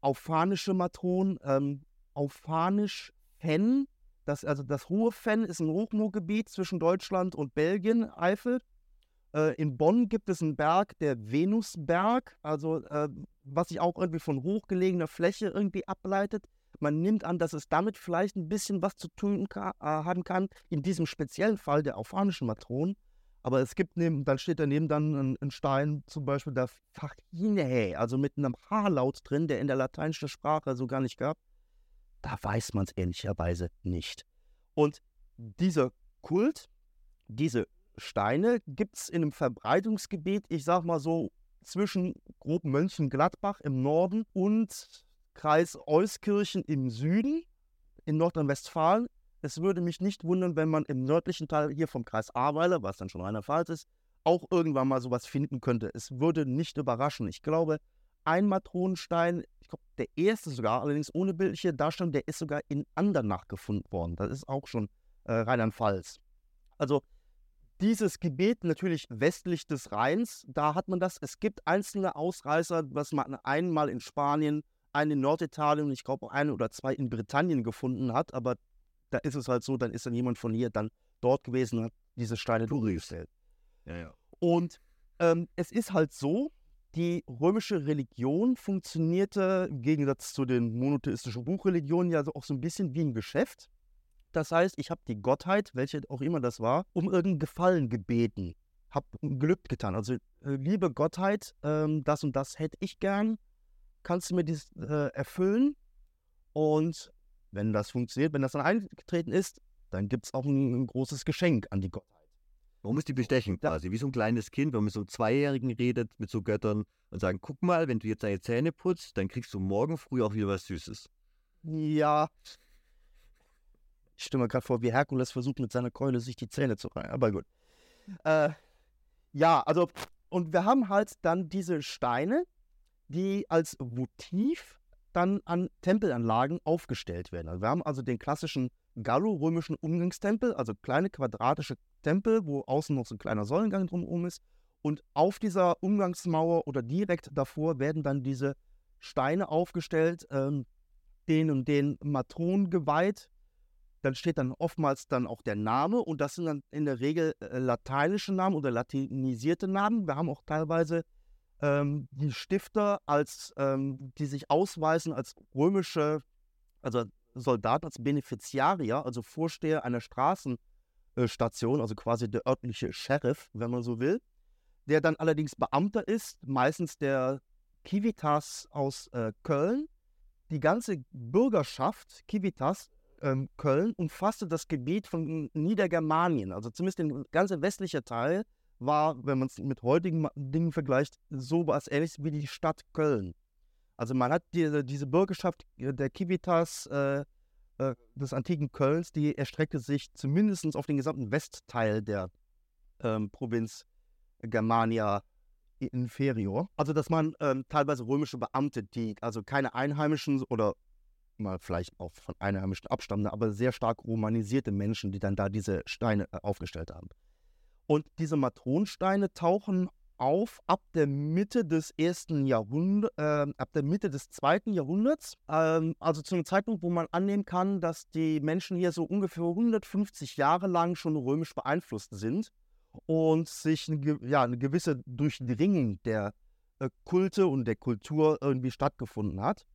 Auf phanische Matronen, ähm, auf Fanisch Fenn. Das, also das Hohe Fenn ist ein Hochmoorgebiet zwischen Deutschland und Belgien, Eifel. Äh, in Bonn gibt es einen Berg, der Venusberg, also äh, was sich auch irgendwie von hochgelegener Fläche irgendwie ableitet. Man nimmt an, dass es damit vielleicht ein bisschen was zu tun ka äh, haben kann, in diesem speziellen Fall der aufanischen Matronen. Aber es gibt neben, dann steht daneben dann ein, ein Stein, zum Beispiel der Fachine, also mit einem H-Laut drin, der in der lateinischen Sprache so gar nicht gab. Da weiß man es ehrlicherweise nicht. Und dieser Kult, diese Steine gibt es in einem Verbreitungsgebiet, ich sag mal so zwischen grob Mönchengladbach im Norden und Kreis Euskirchen im Süden in Nordrhein-Westfalen. Es würde mich nicht wundern, wenn man im nördlichen Teil hier vom Kreis Ahrweiler, was dann schon Rheinland-Pfalz ist, auch irgendwann mal sowas finden könnte. Es würde nicht überraschen. Ich glaube, ein Matronenstein, ich glaube, der erste sogar, allerdings ohne bildliche Darstellung, der ist sogar in Andernach gefunden worden. Das ist auch schon äh, Rheinland-Pfalz. Also dieses Gebiet natürlich westlich des Rheins, da hat man das. Es gibt einzelne Ausreißer, was man einmal in Spanien, einen in Norditalien und ich glaube auch einen oder zwei in Britannien gefunden hat. Aber da ist es halt so, dann ist dann jemand von hier dann dort gewesen und hat diese Steine durchgestellt. Ja, ja. Und ähm, es ist halt so, die römische Religion funktionierte im Gegensatz zu den monotheistischen Buchreligionen ja auch so ein bisschen wie ein Geschäft. Das heißt, ich habe die Gottheit, welche auch immer das war, um irgendeinen Gefallen gebeten, habe Gelübde getan. Also, äh, liebe Gottheit, ähm, das und das hätte ich gern. Kannst du mir dies äh, erfüllen? Und wenn das funktioniert, wenn das dann eingetreten ist, dann gibt es auch ein, großes Geschenk an die Gottheit. Man muss die bestechen quasi, wie so ein kleines Kind, wenn man mit so einem Zweijährigen redet, mit so Göttern und sagen, guck mal, wenn du jetzt deine Zähne putzt, dann kriegst du morgen früh auch wieder was Süßes. Ja, ich stelle mir gerade vor, wie Herkules versucht mit seiner Keule sich die Zähne zu rein. Aber gut. Äh, ja, also, und wir haben halt dann diese Steine, die als Votiv dann an Tempelanlagen aufgestellt werden. Also wir haben also den klassischen gallo-römischen Umgangstempel, also kleine quadratische Tempel, wo außen noch so ein kleiner Säulengang drumherum ist. Und auf dieser Umgangsmauer oder direkt davor werden dann diese Steine aufgestellt, ähm, den und den Matronen geweiht, dann steht dann oftmals dann auch der Name und das sind dann in der Regel äh, lateinische Namen oder latinisierte Namen. Wir haben auch teilweise ähm, die Stifter als, ähm, die sich ausweisen als römische, also Soldaten, als Beneficiarier, also Vorsteher einer Straßenstation, also quasi der örtliche Sheriff, wenn man so will, der dann allerdings Beamter ist, meistens der Civitas aus äh, Köln. Die ganze Bürgerschaft, Civitas, ähm, Köln umfasste das Gebiet von Niedergermanien, also zumindest der ganze westliche Teil war, wenn man es mit heutigen Dingen vergleicht, so was ähnliches wie die Stadt Köln. Also man hat die, diese Bürgerschaft äh, der Civitas äh, äh, des antiken Kölns, die erstreckte sich zumindest auf den gesamten Westteil der ähm, Provinz Germania Inferior. Also dass man ähm, teilweise römische Beamte, die also keine Einheimischen oder mal vielleicht auch von Einheimischen abstammende, aber sehr stark romanisierte Menschen, die dann da diese Steine äh, aufgestellt haben. Und diese Matronsteine tauchen auf ab der Mitte des ersten Jahrhunderts, äh, ab der Mitte des zweiten Jahrhunderts, ähm, also zu einem Zeitpunkt, wo man annehmen kann, dass die Menschen hier so ungefähr 150 Jahre lang schon römisch beeinflusst sind und sich eine, ja, eine gewisse Durchdringung der äh, Kulte und der Kultur irgendwie stattgefunden hat.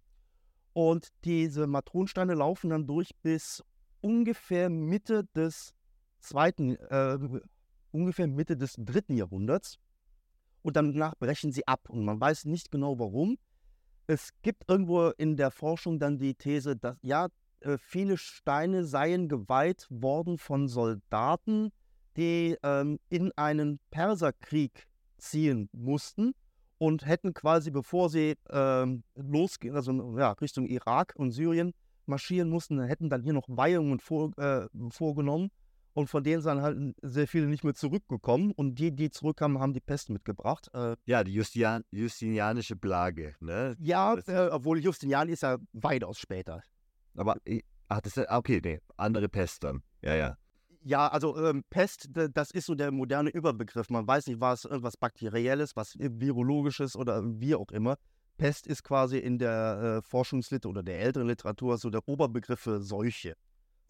Und diese Matronsteine laufen dann durch bis ungefähr Mitte des zweiten, äh, ungefähr Mitte des dritten Jahrhunderts. Und danach brechen sie ab. Und man weiß nicht genau warum. Es gibt irgendwo in der Forschung dann die These, dass ja, äh, viele Steine seien geweiht worden von Soldaten, die ähm, in einen Perserkrieg ziehen mussten und hätten quasi, bevor sie ähm, losgehen, also ja, Richtung Irak und Syrien marschieren mussten, hätten dann hier noch Weihungen vor, äh, vorgenommen. Und von denen sind halt sehr viele nicht mehr zurückgekommen. Und die, die zurückkamen, haben die Pest mitgebracht. Äh, ja, die Justian Justinianische Plage. Ne? Ja, äh, obwohl Justinian ist ja weitaus später. Aber, ach, das ist, okay, nee, andere Pest dann. Ja, ja. Ja, also ähm, Pest, das ist so der moderne Überbegriff. Man weiß nicht, war es irgendwas Bakterielles, was Virologisches oder wie auch immer. Pest ist quasi in der äh, Forschungsliteratur oder der älteren Literatur so der Oberbegriff für Seuche.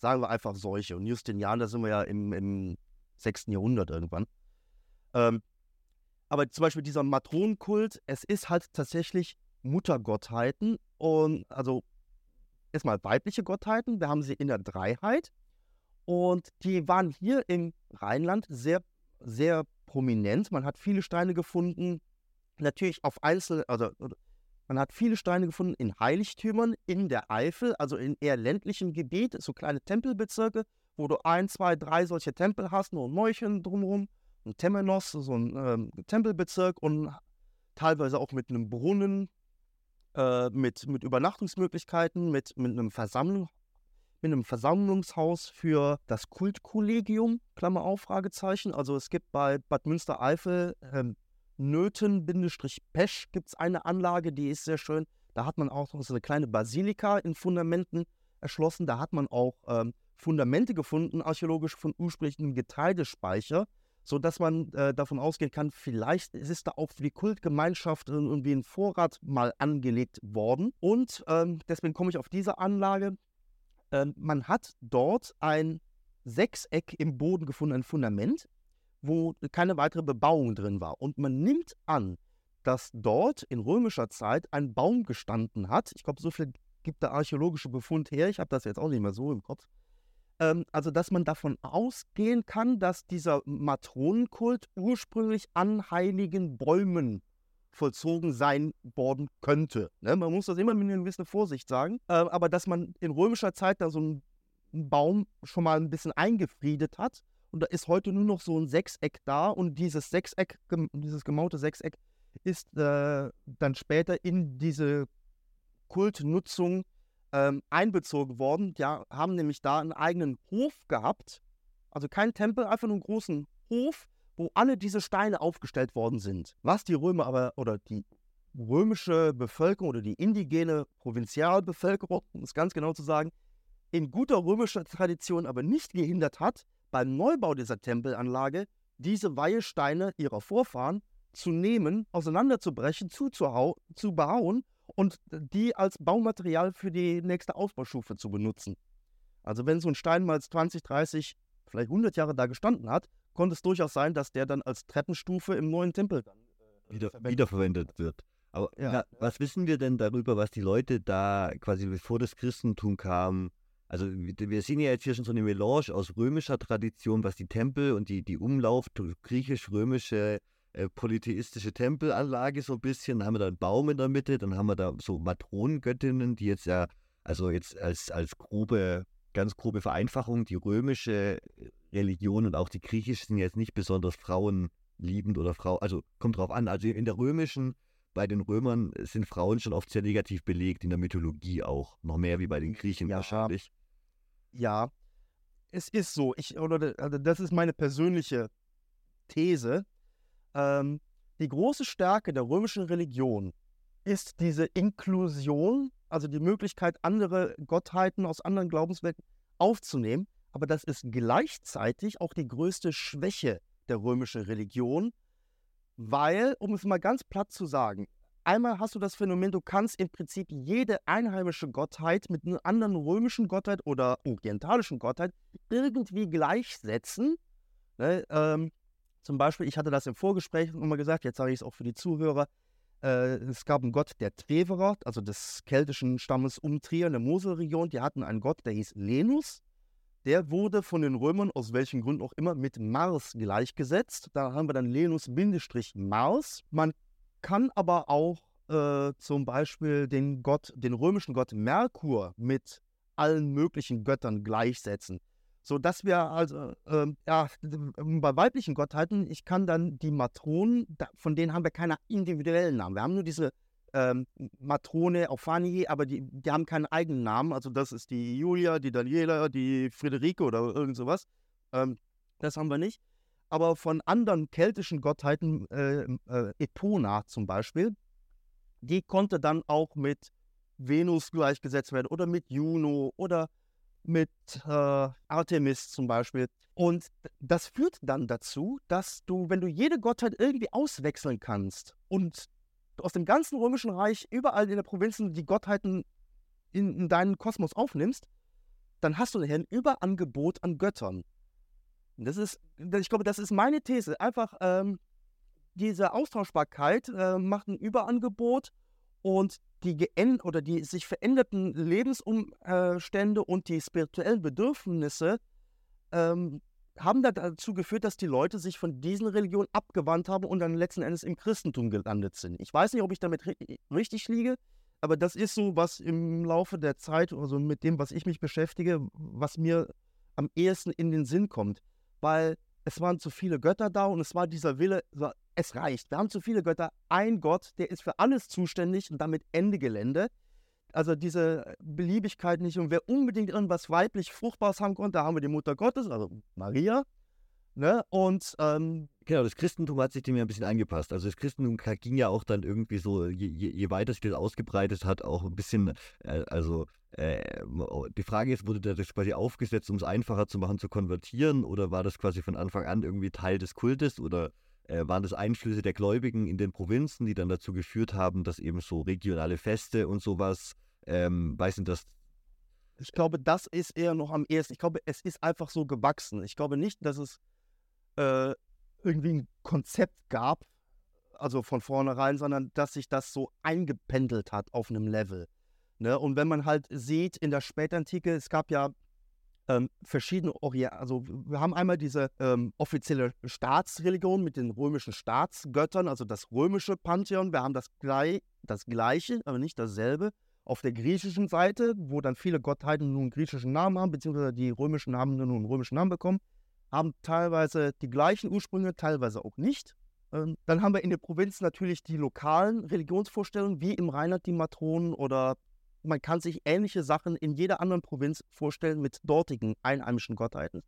Sagen wir einfach Seuche. Und Justinian, da sind wir ja im, im 6. Jahrhundert irgendwann. Ähm, aber zum Beispiel dieser Matronenkult, es ist halt tatsächlich Muttergottheiten und also erstmal weibliche Gottheiten, wir haben sie in der Dreiheit und die waren hier im Rheinland sehr, sehr prominent. Man hat viele Steine gefunden, natürlich auf Einzel, also man hat viele Steine gefunden in Heiligtümern in der Eifel, also in eher ländlichem Gebiet, so kleine Tempelbezirke, wo du ein, zwei, drei solche Tempel hast, nur ein Mäulchen drumherum. ein Temenos, so ein ähm, Tempelbezirk und teilweise auch mit einem Brunnen, äh, mit, mit Übernachtungsmöglichkeiten, mit, mit, einem Versammlung, mit einem Versammlungshaus für das Kultkollegium, Klammer auf, Fragezeichen. Also es gibt bei Bad Münstereifel ähm, Nöten-Pesch gibt es eine Anlage, die ist sehr schön. Da hat man auch so eine kleine Basilika in Fundamenten erschlossen. Da hat man auch ähm, Fundamente gefunden, archäologisch von ursprünglichen Getreidespeicher, sodass man äh, davon ausgehen kann, vielleicht ist da auch für die Kultgemeinschaft irgendwie ein Vorrat mal angelegt worden. Und ähm, deswegen komme ich auf diese Anlage. Ähm, man hat dort ein Sechseck im Boden gefunden, ein Fundament, wo keine weitere Bebauung drin war. Und man nimmt an, dass dort in römischer Zeit ein Baum gestanden hat. Ich glaube, so viel gibt der archäologische Befund her. Ich habe das jetzt auch nicht mehr so im Kopf. Ähm, also, dass man davon ausgehen kann, dass dieser Matronenkult ursprünglich an heiligen Bäumen vollzogen sein worden könnte. Ne? Man muss das immer mit einer gewissen Vorsicht sagen. Äh, aber dass man in römischer Zeit da so einen Baum schon mal ein bisschen eingefriedet hat. Und da ist heute nur noch so ein Sechseck da. Und dieses Sechseck, dieses gemaute Sechseck, ist äh, dann später in diese Kultnutzung ähm, einbezogen worden. Die haben nämlich da einen eigenen Hof gehabt. Also kein Tempel, einfach nur einen großen Hof, wo alle diese Steine aufgestellt worden sind. Was die Römer aber oder die römische Bevölkerung oder die indigene Provinzialbevölkerung, um es ganz genau zu sagen, in guter römischer Tradition aber nicht gehindert hat, beim Neubau dieser Tempelanlage diese Weihesteine ihrer Vorfahren zu nehmen, auseinanderzubrechen, zuzuhau zu behauen und die als Baumaterial für die nächste Ausbaustufe zu benutzen. Also wenn so ein Stein mal 20, 30, vielleicht 100 Jahre da gestanden hat, konnte es durchaus sein, dass der dann als Treppenstufe im neuen Tempel dann äh, Wieder, wiederverwendet wird. Aber ja. na, was wissen wir denn darüber, was die Leute da quasi bevor das Christentum kam? Also wir sehen ja jetzt hier schon so eine Melange aus römischer Tradition, was die Tempel und die, die Umlauf griechisch-römische äh, polytheistische Tempelanlage so ein bisschen. Dann haben wir da einen Baum in der Mitte, dann haben wir da so Matronengöttinnen, die jetzt ja, also jetzt als, als grobe, ganz grobe Vereinfachung, die römische Religion und auch die griechische sind jetzt nicht besonders frauenliebend oder Frau, also kommt drauf an. Also in der römischen, bei den Römern sind Frauen schon oft sehr negativ belegt, in der Mythologie auch. Noch mehr wie bei den Griechen ja, wahrscheinlich. Ja, es ist so. Ich, oder also das ist meine persönliche These. Ähm, die große Stärke der römischen Religion ist diese Inklusion, also die Möglichkeit, andere Gottheiten aus anderen Glaubenswelten aufzunehmen. Aber das ist gleichzeitig auch die größte Schwäche der römischen Religion, weil, um es mal ganz platt zu sagen, einmal hast du das Phänomen, du kannst im Prinzip jede einheimische Gottheit mit einer anderen römischen Gottheit oder orientalischen Gottheit irgendwie gleichsetzen. Ne? Ähm, zum Beispiel, ich hatte das im Vorgespräch nochmal gesagt, jetzt sage ich es auch für die Zuhörer. Äh, es gab einen Gott der Treverer, also des keltischen Stammes um Trier in der Moselregion. Die hatten einen Gott, der hieß Lenus. Der wurde von den Römern, aus welchen Gründen auch immer, mit Mars gleichgesetzt. Da haben wir dann Lenus-Mars. Man kann aber auch äh, zum Beispiel den Gott, den römischen Gott Merkur mit allen möglichen Göttern gleichsetzen so dass wir also, ähm, ja, bei weiblichen Gottheiten, ich kann dann die Matronen, von denen haben wir keine individuellen Namen. Wir haben nur diese ähm, Matrone Aufanie, aber die, die haben keinen eigenen Namen. Also das ist die Julia, die Daniela, die Friederike oder irgend sowas. Ähm, das haben wir nicht. Aber von anderen keltischen Gottheiten, äh, äh, Epona zum Beispiel, die konnte dann auch mit Venus gleichgesetzt werden oder mit Juno oder mit äh, Artemis zum Beispiel. Und das führt dann dazu, dass du, wenn du jede Gottheit irgendwie auswechseln kannst und aus dem ganzen römischen Reich überall in der Provinzen die Gottheiten in, in deinen Kosmos aufnimmst, dann hast du nachher ein Überangebot an Göttern. Das ist, ich glaube, das ist meine These. Einfach ähm, diese Austauschbarkeit äh, macht ein Überangebot und die geänd oder die sich veränderten Lebensumstände und die spirituellen Bedürfnisse ähm, haben dazu geführt, dass die Leute sich von diesen Religionen abgewandt haben und dann letzten Endes im Christentum gelandet sind. Ich weiß nicht, ob ich damit richtig liege, aber das ist so, was im Laufe der Zeit, also mit dem, was ich mich beschäftige, was mir am ehesten in den Sinn kommt. Weil es waren zu viele Götter da und es war dieser Wille, es reicht. Wir haben zu viele Götter. Ein Gott, der ist für alles zuständig und damit Ende Gelände. Also diese Beliebigkeit nicht. Und wer unbedingt irgendwas weiblich Fruchtbares haben konnte, da haben wir die Mutter Gottes, also Maria. Ne? Und ähm, Genau, das Christentum hat sich dem ja ein bisschen angepasst. Also das Christentum ging ja auch dann irgendwie so, je, je, je weiter sich das ausgebreitet hat, auch ein bisschen, äh, also äh, mo- die Frage ist, wurde das quasi aufgesetzt, um es einfacher zu machen, zu konvertieren, oder war das quasi von Anfang an irgendwie Teil des Kultes, oder äh, waren das Einflüsse der Gläubigen in den Provinzen, die dann dazu geführt haben, dass eben so regionale Feste und sowas, ähm, weiß nicht, dass ich glaube, das ist eher noch am ehesten. Ich glaube, es ist einfach so gewachsen. Ich glaube nicht, dass es äh, irgendwie ein Konzept gab, also von vornherein, sondern dass sich das so eingependelt hat auf einem Level. Ne? Und wenn man halt sieht, in der Spätantike, es gab ja ähm, verschiedene also wir haben einmal diese ähm, offizielle Staatsreligion mit den römischen Staatsgöttern, also das römische Pantheon. Wir haben das, glei das gleiche, aber nicht dasselbe auf der griechischen Seite, wo dann viele Gottheiten nun einen griechischen Namen haben, beziehungsweise die römischen Namen nun einen römischen Namen bekommen, haben teilweise die gleichen Ursprünge, teilweise auch nicht. Ähm, Dann haben wir in der Provinz natürlich die lokalen Religionsvorstellungen, wie im Rheinland die Matronen oder man kann sich ähnliche Sachen in jeder anderen Provinz vorstellen mit dortigen einheimischen Gottheiten.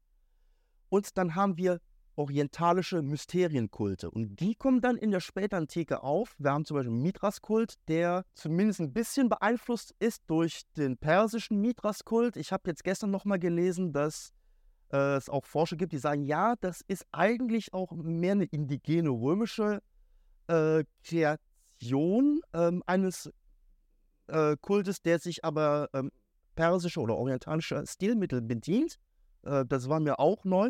Und dann haben wir orientalische Mysterienkulte. Und die kommen dann in der Spätantike auf. Wir haben zum Beispiel Mithras-Kult, der zumindest ein bisschen beeinflusst ist durch den persischen Mithras-Kult. Ich habe jetzt gestern nochmal gelesen, dass äh, es auch Forscher gibt, die sagen, ja, das ist eigentlich auch mehr eine indigene römische äh, Kreation ähm, eines äh, Kultes, der sich aber ähm, persische oder orientalische Stilmittel bedient. Äh, das war mir auch neu.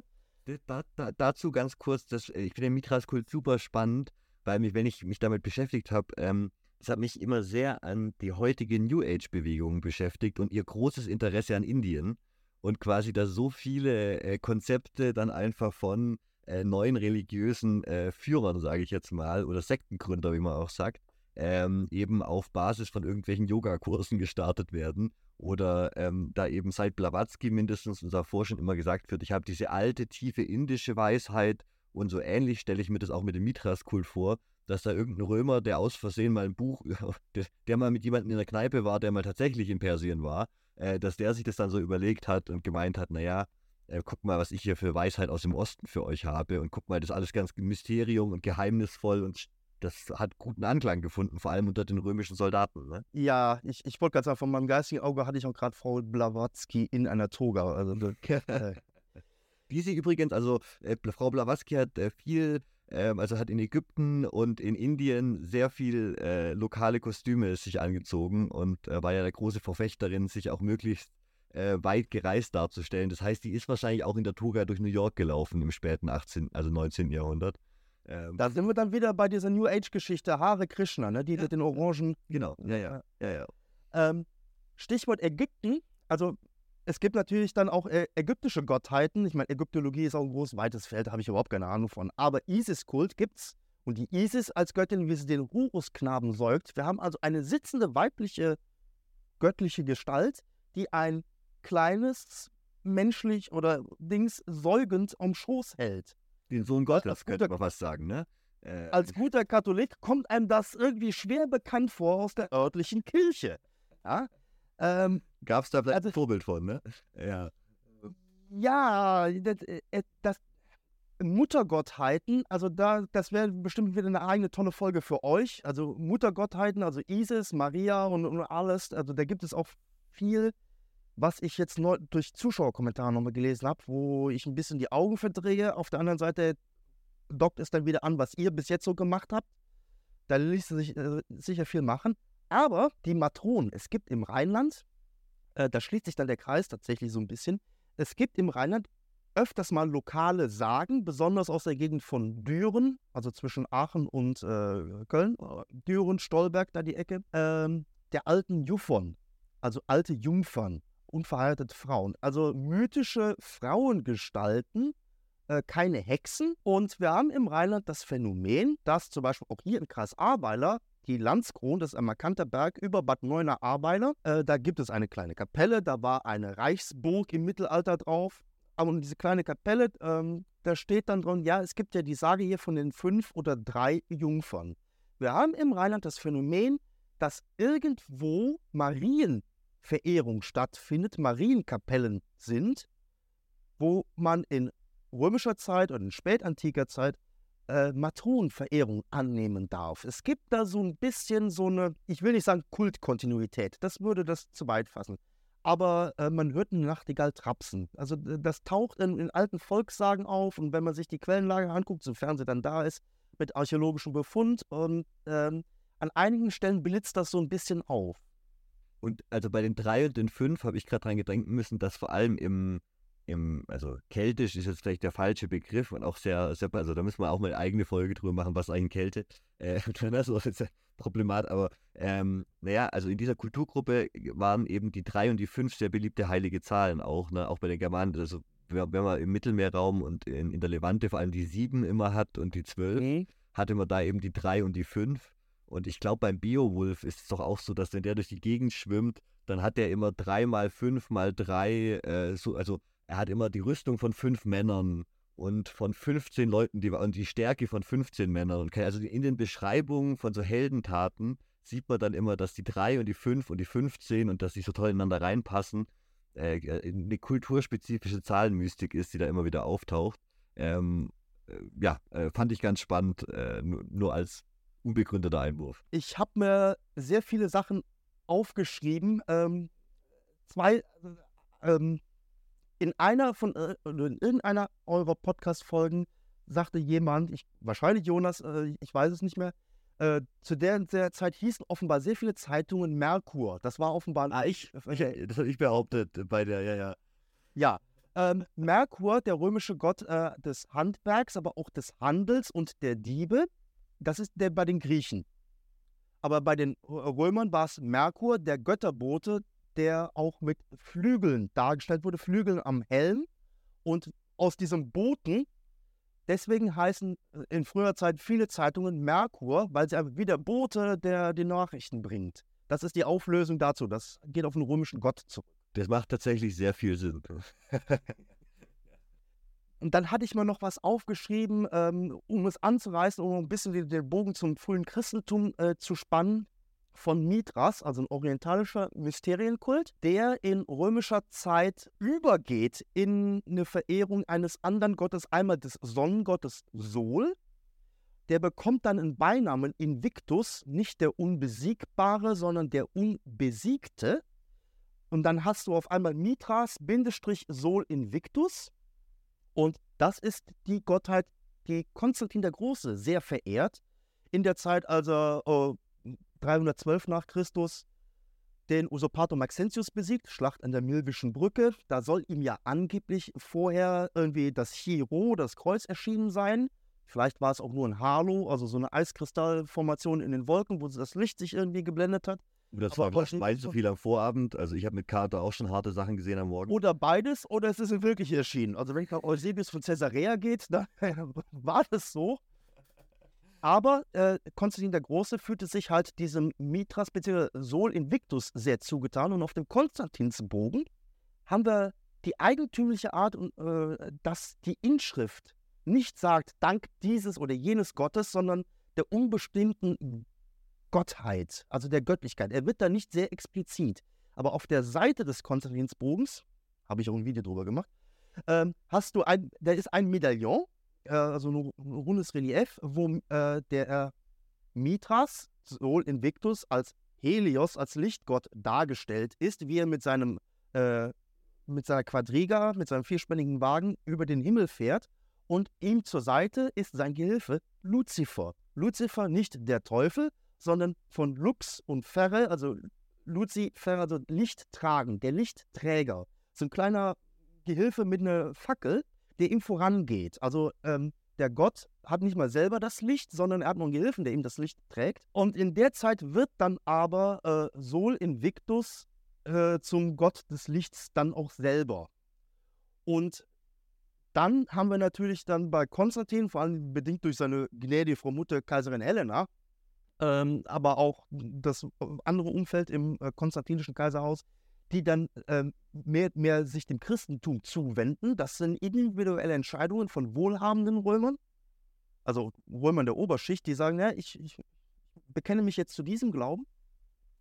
Da, da, dazu ganz kurz, das, äh, ich finde den Mithras-Kult super spannend, weil mich, wenn ich mich damit beschäftigt habe, ähm, das hat mich immer sehr an die heutige New Age-Bewegung beschäftigt und ihr großes Interesse an Indien und quasi da so viele äh, Konzepte dann einfach von äh, neuen religiösen äh, Führern, sage ich jetzt mal, oder Sektengründer, wie man auch sagt, ähm, eben auf Basis von irgendwelchen Yogakursen gestartet werden oder ähm, da eben seit Blavatsky mindestens und davor schon immer gesagt wird, ich habe diese alte, tiefe indische Weisheit und so ähnlich stelle ich mir das auch mit dem Mithras-Kult vor, dass da irgendein Römer, der aus Versehen mal ein Buch, [LAUGHS] der, der mal mit jemandem in der Kneipe war, der mal tatsächlich in Persien war, äh, dass der sich das dann so überlegt hat und gemeint hat, naja, äh, guck mal, was ich hier für Weisheit aus dem Osten für euch habe und guck mal, das ist alles ganz Mysterium und geheimnisvoll und das hat guten Anklang gefunden, vor allem unter den römischen Soldaten. Ne? Ja, ich, ich wollte gerade sagen, von meinem geistigen Auge hatte ich auch gerade Frau Blavatsky in einer Toga. Also, äh, [LAUGHS] Die sie übrigens, also äh, Frau Blavatsky hat äh, viel, ähm, also hat in Ägypten und in Indien sehr viel äh, lokale Kostüme sich angezogen und äh, war ja der große Verfechterin, sich auch möglichst äh, weit gereist darzustellen. Das heißt, die ist wahrscheinlich auch in der Toga durch New York gelaufen im späten 18., also 19. Jahrhundert. Ähm, da sind wir dann wieder bei dieser New Age-Geschichte, Hare Krishna, ne? die Ja. mit den Orangen. genau, ja, ja, ja, ja. Ähm, Stichwort Ägypten. Also, es gibt natürlich dann auch äh, ägyptische Gottheiten. Ich meine, Ägyptologie ist auch ein großes, weites Feld, da habe ich überhaupt keine Ahnung von. Aber Isis-Kult gibt's. Und die Isis als Göttin, wie sie den Hurusknaben säugt. Wir haben also eine sitzende weibliche göttliche Gestalt, die ein kleines, menschlich oder Dings säugend am Schoß hält. Den Sohn Gottes, könnte man fast sagen, ne? Äh, Als guter Katholik kommt einem das irgendwie schwer bekannt vor aus der örtlichen Kirche. Ja, ähm, Gab es da vielleicht also- ein Vorbild von, ne? Ja. ja das, äh, das Muttergottheiten, also da, das wäre bestimmt wieder eine eigene tolle Folge für euch. Also Muttergottheiten, also Isis, Maria und, und alles. Also da gibt es auch viel, was ich jetzt neu durch Zuschauerkommentare nochmal gelesen habe, wo ich ein bisschen die Augen verdrehe. Auf der anderen Seite dockt es dann wieder an, was ihr bis jetzt so gemacht habt. Da ließ sich äh, sicher viel machen. Aber die Matronen, es gibt im Rheinland, äh, da schließt sich dann der Kreis tatsächlich so ein bisschen, es gibt im Rheinland öfters mal lokale Sagen, besonders aus der Gegend von Düren, also zwischen Aachen und äh, Köln, Düren, Stolberg, da die Ecke, ähm, der alten Juffern, also alte Jungfern, unverheiratete Frauen, also mythische Frauengestalten, äh, keine Hexen. Und wir haben im Rheinland das Phänomen, dass zum Beispiel auch hier im Kreis Ahrweiler die Landskron, das ist ein markanter Berg über Bad Neuenahr-Ahrweiler. Äh, da gibt es eine kleine Kapelle, da war eine Reichsburg im Mittelalter drauf. Aber diese kleine Kapelle, ähm, da steht dann drin, ja, es gibt ja die Sage hier von den fünf oder drei Jungfern. Wir haben im Rheinland das Phänomen, dass irgendwo Marienverehrung stattfindet, Marienkapellen sind, wo man in römischer Zeit oder in spätantiker Zeit äh, Matronenverehrung annehmen darf. Es gibt da so ein bisschen so eine, ich will nicht sagen Kultkontinuität, das würde das zu weit fassen. Aber äh, man hört eine Nachtigall trapsen. Also das taucht in, in, alten Volkssagen auf und wenn man sich die Quellenlage anguckt, sofern sie dann da ist, mit archäologischem Befund und ähm, an einigen Stellen blitzt das so ein bisschen auf. Und also bei den drei und den fünf habe ich gerade dran gedenken müssen, dass vor allem im im, also keltisch ist jetzt vielleicht der falsche Begriff und auch sehr, sehr, also da müssen wir auch mal eine eigene Folge drüber machen, was eigentlich Kälte, äh, [LAUGHS] das ist jetzt Problemat, aber ähm, naja, also in dieser Kulturgruppe waren eben die drei und die fünf sehr beliebte heilige Zahlen auch, ne, auch bei den Germanen, also wenn man im Mittelmeerraum und in, in der Levante vor allem die sieben immer hat und die zwölf, mhm. hatte man da eben die drei und die fünf und ich glaube beim Beowulf ist es doch auch so, dass wenn der durch die Gegend schwimmt, dann hat er immer drei mal fünf mal drei, äh, so, also er hat immer die Rüstung von fünf Männern und von 15 Leuten, die und die Stärke von 15 Männern. Also in den Beschreibungen von so Heldentaten sieht man dann immer, dass die drei und die fünf und die 15 und dass sie so toll ineinander reinpassen. Äh, eine kulturspezifische Zahlenmystik ist, die da immer wieder auftaucht. Ähm, äh, ja, äh, fand ich ganz spannend, äh, nur, als unbegründeter Einwurf. Ich habe mir sehr viele Sachen aufgeschrieben. Ähm, zwei, äh, ähm, in einer von äh, in irgendeiner eurer Podcast-Folgen sagte jemand, ich, wahrscheinlich Jonas, äh, ich weiß es nicht mehr, äh, zu der, der Zeit hießen offenbar sehr viele Zeitungen Merkur. Das war offenbar. Ah, ich, ich [LAUGHS] das habe ich behauptet bei der, ja, ja. Ja. Ähm, Merkur, der römische Gott äh, des Handwerks, aber auch des Handels und der Diebe, das ist der bei den Griechen. Aber bei den Römern war es Merkur, der Götterbote der auch mit Flügeln dargestellt wurde, Flügeln am Helm. Und aus diesem Boten, deswegen heißen äh, in früher Zeit viele Zeitungen Merkur, weil sie wie der Bote, der die Nachrichten bringt. Das ist die Auflösung dazu. Das geht auf den römischen Gott zurück. Das macht tatsächlich sehr viel Sinn. [LAUGHS] Und dann hatte ich mir noch was aufgeschrieben, ähm, um es anzureißen, um ein bisschen den, den Bogen zum frühen Christentum äh, zu spannen von Mithras, also ein orientalischer Mysterienkult, der in römischer Zeit übergeht in eine Verehrung eines anderen Gottes, einmal des Sonnengottes Sol. Der bekommt dann einen Beinamen Invictus, nicht der Unbesiegbare, sondern der Unbesiegte. Und dann hast du auf einmal Mithras, Bindestrich Sol Invictus. Und das ist die Gottheit, die Konstantin der Große sehr verehrt. In der Zeit, als er äh, 312 nach Christus den Usurpator Maxentius besiegt, Schlacht an der Milvischen Brücke. Da soll ihm ja angeblich vorher irgendwie das Chiro, das Kreuz erschienen sein. Vielleicht war es auch nur ein Halo, also so eine Eiskristallformation in den Wolken, wo das Licht sich irgendwie geblendet hat. Oder es war weit so viel am Vorabend. Also ich habe mit Carter auch schon harte Sachen gesehen am Morgen. Oder beides, oder es ist wirklich erschienen. Also wenn es nach Eusebius von Caesarea geht, dann [LAUGHS] war das so. Aber äh, Konstantin der Große fühlte sich halt diesem Mithras bzw. Sol Invictus sehr zugetan. Und auf dem Konstantinsbogen haben wir die eigentümliche Art, äh, dass die Inschrift nicht sagt, dank dieses oder jenes Gottes, sondern der unbestimmten Gottheit, also der Göttlichkeit. Er wird da nicht sehr explizit. Aber auf der Seite des Konstantinsbogens, habe ich auch ein Video drüber gemacht, ähm, hast du ein, da ist ein Medaillon äh, also ein rundes Relief, wo äh, der Mithras, Sol Invictus, als Helios, als Lichtgott dargestellt ist, wie er mit seinem äh, mit seiner Quadriga, mit seinem vierspännigen Wagen über den Himmel fährt und ihm zur Seite ist sein Gehilfe Luzifer. Luzifer nicht der Teufel, sondern von Lux und Ferre, also Luzifer, also Lichttragen, der Lichtträger. So ein kleiner Gehilfe mit einer Fackel, der ihm vorangeht. Also ähm, der Gott hat nicht mal selber das Licht, sondern er hat noch einen Gehilfen, der ihm das Licht trägt. Und in der Zeit wird dann aber äh, Sol Invictus äh, zum Gott des Lichts dann auch selber. Und dann haben wir natürlich dann bei Konstantin, vor allem bedingt durch seine gnädige Frau Mutter Kaiserin Helena, ähm, aber auch das andere Umfeld im äh, konstantinischen Kaiserhaus, die dann ähm, mehr, mehr sich dem Christentum zuwenden. Das sind individuelle Entscheidungen von wohlhabenden Römern, also Römern der Oberschicht, die sagen, ja, ich, ich bekenne mich jetzt zu diesem Glauben,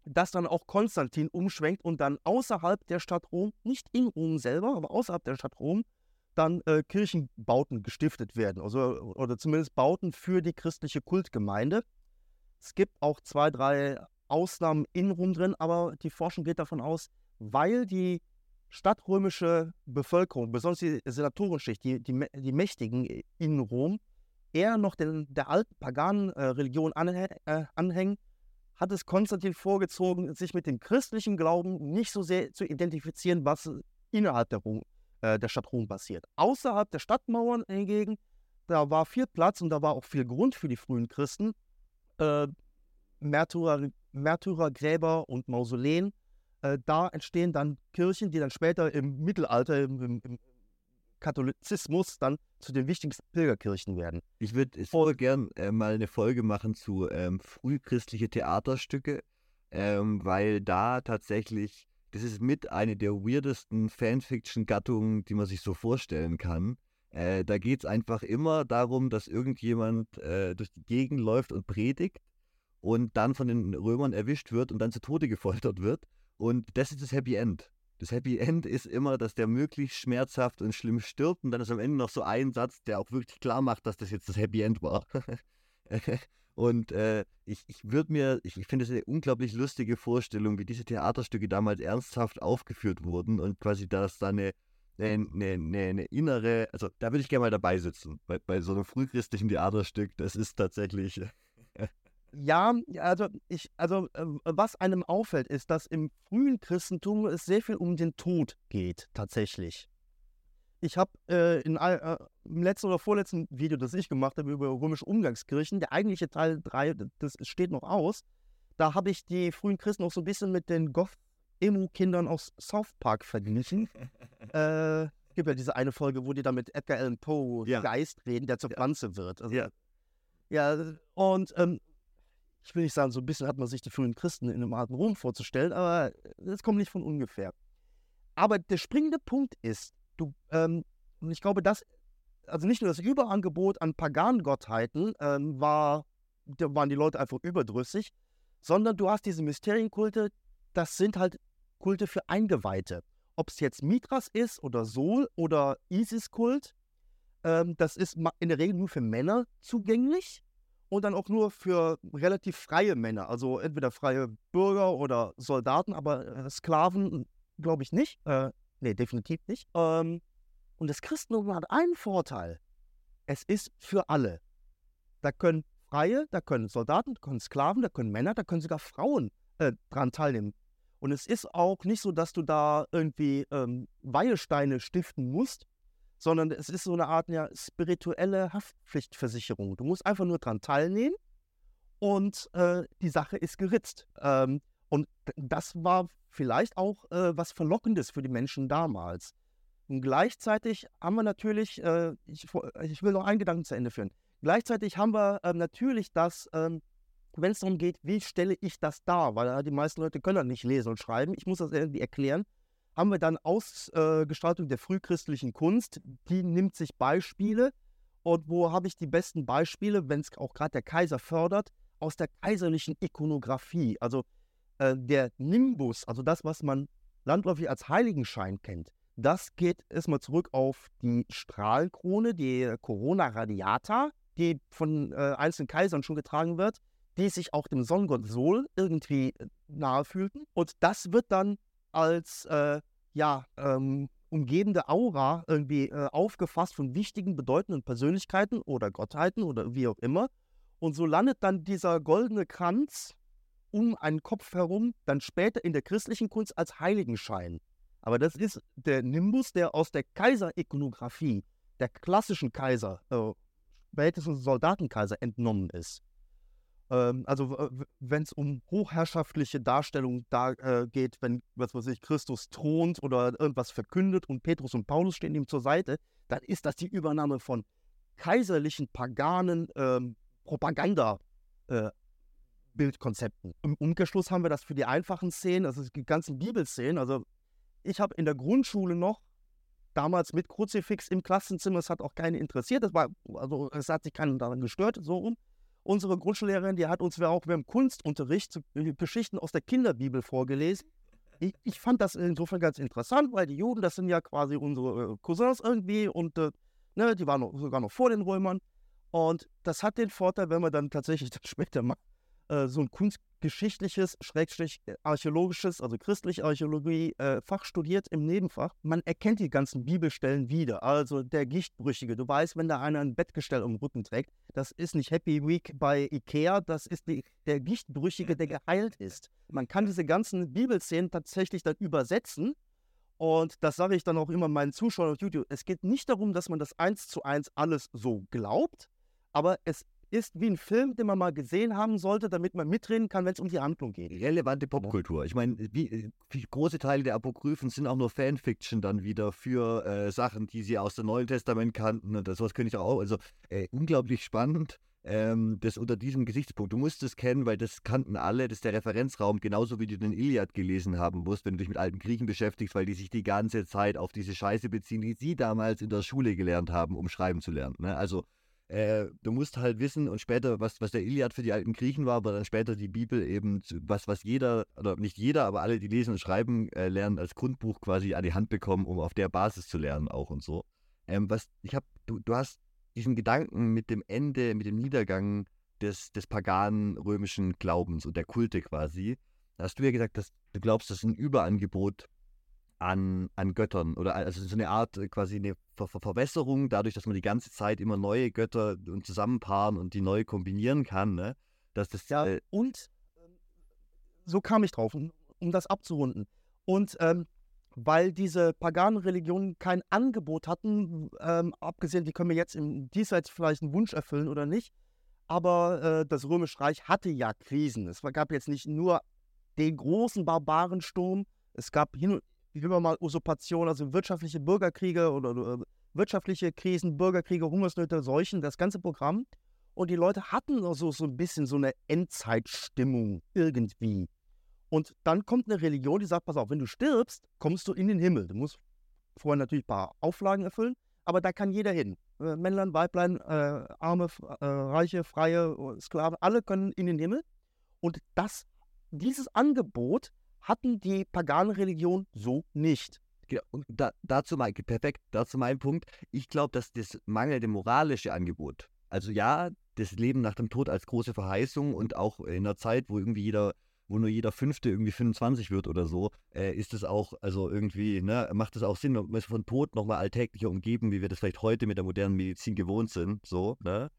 dass dann auch Konstantin umschwenkt und dann außerhalb der Stadt Rom, nicht in Rom selber, aber außerhalb der Stadt Rom, dann äh, Kirchenbauten gestiftet werden, also, oder zumindest Bauten für die christliche Kultgemeinde. Es gibt auch zwei, drei Ausnahmen in Rom drin, aber die Forschung geht davon aus, weil die stadtrömische Bevölkerung, besonders die Senatorenschicht, die, die, die Mächtigen in Rom, eher noch den, der alten paganen äh, äh, anhängen, hat es Konstantin vorgezogen, sich mit dem christlichen Glauben nicht so sehr zu identifizieren, was innerhalb der, Rom, äh, der Stadt Rom passiert. Außerhalb der Stadtmauern hingegen, da war viel Platz und da war auch viel Grund für die frühen Christen, äh, Märtyrer, Märtyrergräber und Mausoleen. Äh, da entstehen dann Kirchen, die dann später im Mittelalter, im, im, im Katholizismus dann zu den wichtigsten Pilgerkirchen werden. Ich würde so gern äh, mal eine Folge machen zu ähm, frühchristliche Theaterstücke, ähm, weil da tatsächlich, das ist mit eine der weirdesten Fanfiction-Gattungen, die man sich so vorstellen kann. Äh, da geht es einfach immer darum, dass irgendjemand äh, durch die Gegend läuft und predigt und dann von den Römern erwischt wird und dann zu Tode [LAUGHS] gefoltert wird. Und das ist das Happy End. Das Happy End ist immer, dass der möglichst schmerzhaft und schlimm stirbt und dann ist am Ende noch so ein Satz, der auch wirklich klar macht, dass das jetzt das Happy End war. [LAUGHS] und äh, ich, ich würde mir, ich, ich finde es eine unglaublich lustige Vorstellung, wie diese Theaterstücke damals ernsthaft aufgeführt wurden und quasi, dass da eine, eine, eine, eine innere, also da würde ich gerne mal dabei sitzen, bei, bei so einem frühchristlichen Theaterstück, das ist tatsächlich [LAUGHS] ja, also ich, also äh, was einem auffällt, ist, dass im frühen Christentum es sehr viel um den Tod geht, tatsächlich. Ich habe äh, äh, im letzten oder vorletzten Video, das ich gemacht habe über römische Umgangskirchen, der eigentliche Teil 3, das steht noch aus. Da habe ich die frühen Christen auch so ein bisschen mit den Goth-Emo-Kindern aus South Park verglichen. [LAUGHS] äh, gibt ja diese eine Folge, wo die da mit Edgar Allan Poe ja. Geist reden, der zur Pflanze wird. Also, ja. Ja, und ähm, ich will nicht sagen, so ein bisschen hat man sich die frühen Christen in einem alten Rom vorzustellen, aber das kommt nicht von ungefähr. Aber der springende Punkt ist, du, ähm, und ich glaube, dass, also nicht nur das Überangebot an Pagan-Gottheiten ähm, war, da waren die Leute einfach überdrüssig, sondern du hast diese Mysterienkulte, das sind halt Kulte für Eingeweihte. Ob es jetzt Mithras ist oder Sol oder Isis-Kult, ähm, das ist in der Regel nur für Männer zugänglich und dann auch nur für relativ freie Männer, also entweder freie Bürger oder Soldaten, aber äh, Sklaven glaube ich nicht. Äh, nee, definitiv nicht. Ähm, und das Christentum hat einen Vorteil. Es ist für alle. Da können Freie, da können Soldaten, da können Sklaven, da können Männer, da können sogar Frauen äh, dran teilnehmen. Und es ist auch nicht so, dass du da irgendwie ähm, Weihesteine stiften musst, sondern es ist so eine Art ja, spirituelle Haftpflichtversicherung. Du musst einfach nur daran teilnehmen und äh, die Sache ist geritzt. Ähm, und das war vielleicht auch äh, was Verlockendes für die Menschen damals. Und gleichzeitig haben wir natürlich, äh, ich, ich, will noch einen Gedanken zu Ende führen. Gleichzeitig haben wir ähm, natürlich das, ähm, wenn es darum geht, wie stelle ich das dar, weil die meisten Leute können das nicht lesen und schreiben. Ich muss das irgendwie erklären haben wir dann Ausgestaltung der frühchristlichen Kunst. Die nimmt sich Beispiele. Und wo habe ich die besten Beispiele, wenn es auch gerade der Kaiser fördert, aus der kaiserlichen Ikonografie. Also äh, der Nimbus, also das, was man landläufig als Heiligenschein kennt, das geht erstmal zurück auf die Strahlenkrone, die Corona Radiata, die von äh, einzelnen Kaisern schon getragen wird, die sich auch dem Sonnengott Sol irgendwie äh, nahe fühlten. Und das wird dann als äh, ja, ähm, umgebende Aura irgendwie äh, aufgefasst von wichtigen, bedeutenden Persönlichkeiten oder Gottheiten oder wie auch immer. Und so landet dann dieser goldene Kranz um einen Kopf herum, dann später in der christlichen Kunst als Heiligenschein. Aber das ist der Nimbus, der aus der Kaiserikonografie, der klassischen Kaiser, äh, spätestens Soldatenkaiser entnommen ist. Ähm, also wenn es um hochherrschaftliche Darstellungen da, äh, geht, wenn, was weiß ich, Christus thront oder irgendwas verkündet und Petrus und Paulus stehen ihm zur Seite, dann ist das die Übernahme von kaiserlichen, paganen ähm, Propaganda. Äh. Im Umkehrschluss haben wir das für die einfachen Szenen, also die ganzen Bibelszenen. Also ich habe in der Grundschule noch damals mit Kruzifix im Klassenzimmer, es hat auch keinen interessiert, das war, also es hat sich keinen daran gestört, so rum. Unsere Grundschullehrerin, die hat uns auch beim Kunstunterricht Geschichten aus der Kinderbibel vorgelesen. Ich, ich, fand das insofern ganz interessant, weil die Juden, das sind ja quasi unsere äh, Cousins irgendwie und äh, ne, die waren noch, sogar noch vor den Römern. Und das hat den Vorteil, wenn man dann tatsächlich [LAUGHS] dann später mal äh, so ein kunstgeschichtliches, schrägstrich äh, archäologisches, also christliche Archäologie äh, Fach studiert im Nebenfach, man erkennt die ganzen Bibelstellen wieder. Also der Gichtbrüchige, du weißt, wenn da einer ein Bettgestell um den Rücken trägt, das ist nicht Happy Week bei Ikea, das ist die, der Gichtbrüchige, der geheilt ist. Man kann diese ganzen Bibelszenen tatsächlich dann übersetzen und das sage ich dann auch immer meinen Zuschauern auf YouTube. Es geht nicht darum, dass man das eins zu eins alles so glaubt, aber es ist wie ein Film, den man mal gesehen haben sollte, damit man mitreden kann, wenn es um die Handlung geht. Relevante Popkultur. Ich meine, wie, äh, wie, große Teile der Apokryphen sind auch nur Fanfiction dann wieder für äh, Sachen, die sie aus dem Neuen Testament kannten und sowas könnte ich auch. Also äh, unglaublich spannend. Ähm, das unter diesem Gesichtspunkt. Du musst es kennen, weil das kannten alle. Das ist der Referenzraum, genauso wie du den Iliad gelesen haben musst, wenn du dich mit alten Griechen beschäftigst, weil die sich die ganze Zeit auf diese Scheiße beziehen, die sie damals in der Schule gelernt haben, um schreiben zu lernen. Ne? Also äh, du musst halt wissen und später, was, was der Iliad für die alten Griechen war, aber dann später die Bibel eben, was, was jeder, oder nicht jeder, aber alle, die lesen und schreiben äh, lernen, als Grundbuch quasi an die Hand bekommen, um auf der Basis zu lernen auch und so. Ähm, was, ich habe, du, du hast diesen Gedanken mit dem Ende, mit dem Niedergang des, des paganen römischen Glaubens und der Kulte quasi, da hast du ja gesagt, dass du glaubst, dass ein Überangebot an, an Göttern oder also so eine Art äh, quasi eine Ver Ver Verwässerung, dadurch, dass man die ganze Zeit immer neue Götter und zusammenpaaren und die neu kombinieren kann, ne? Dass das, ja, äh, und ähm, so kam ich drauf, um, um das abzurunden. Und ähm, weil diese paganen Religionen kein Angebot hatten, ähm, abgesehen, die können wir jetzt im Diesseits vielleicht einen Wunsch erfüllen oder nicht, aber äh, das Römische Reich hatte ja Krisen. Es gab jetzt nicht nur den großen Barbarensturm, es gab hin und wie will mal Usurpation, also wirtschaftliche Bürgerkriege oder äh, wirtschaftliche Krisen, Bürgerkriege, Hungersnöte, Seuchen, das ganze Programm. Und die Leute hatten also so ein bisschen so eine Endzeitstimmung irgendwie. Und dann kommt eine Religion, die sagt, pass auf, wenn du stirbst, kommst du in den Himmel. Du musst vorher natürlich ein paar Auflagen erfüllen, aber da kann jeder hin. Äh, Männlein, Weiblein, äh, Arme, äh, Reiche, Freie, Sklaven, alle können in den Himmel. Und das, dieses Angebot hatten die pagane Religion so nicht. Genau, und da, dazu mein, perfekt, dazu mein Punkt. Ich glaube, dass das mangelnde moralische Angebot, also ja, das Leben nach dem Tod als große Verheißung und auch in einer Zeit, wo irgendwie jeder, wo nur jeder Fünfte irgendwie 25 wird oder so, äh, ist es auch, also irgendwie, ne, macht es auch Sinn, man ist von Tod nochmal alltäglicher umgeben, wie wir das vielleicht heute mit der modernen Medizin gewohnt sind, so, ne?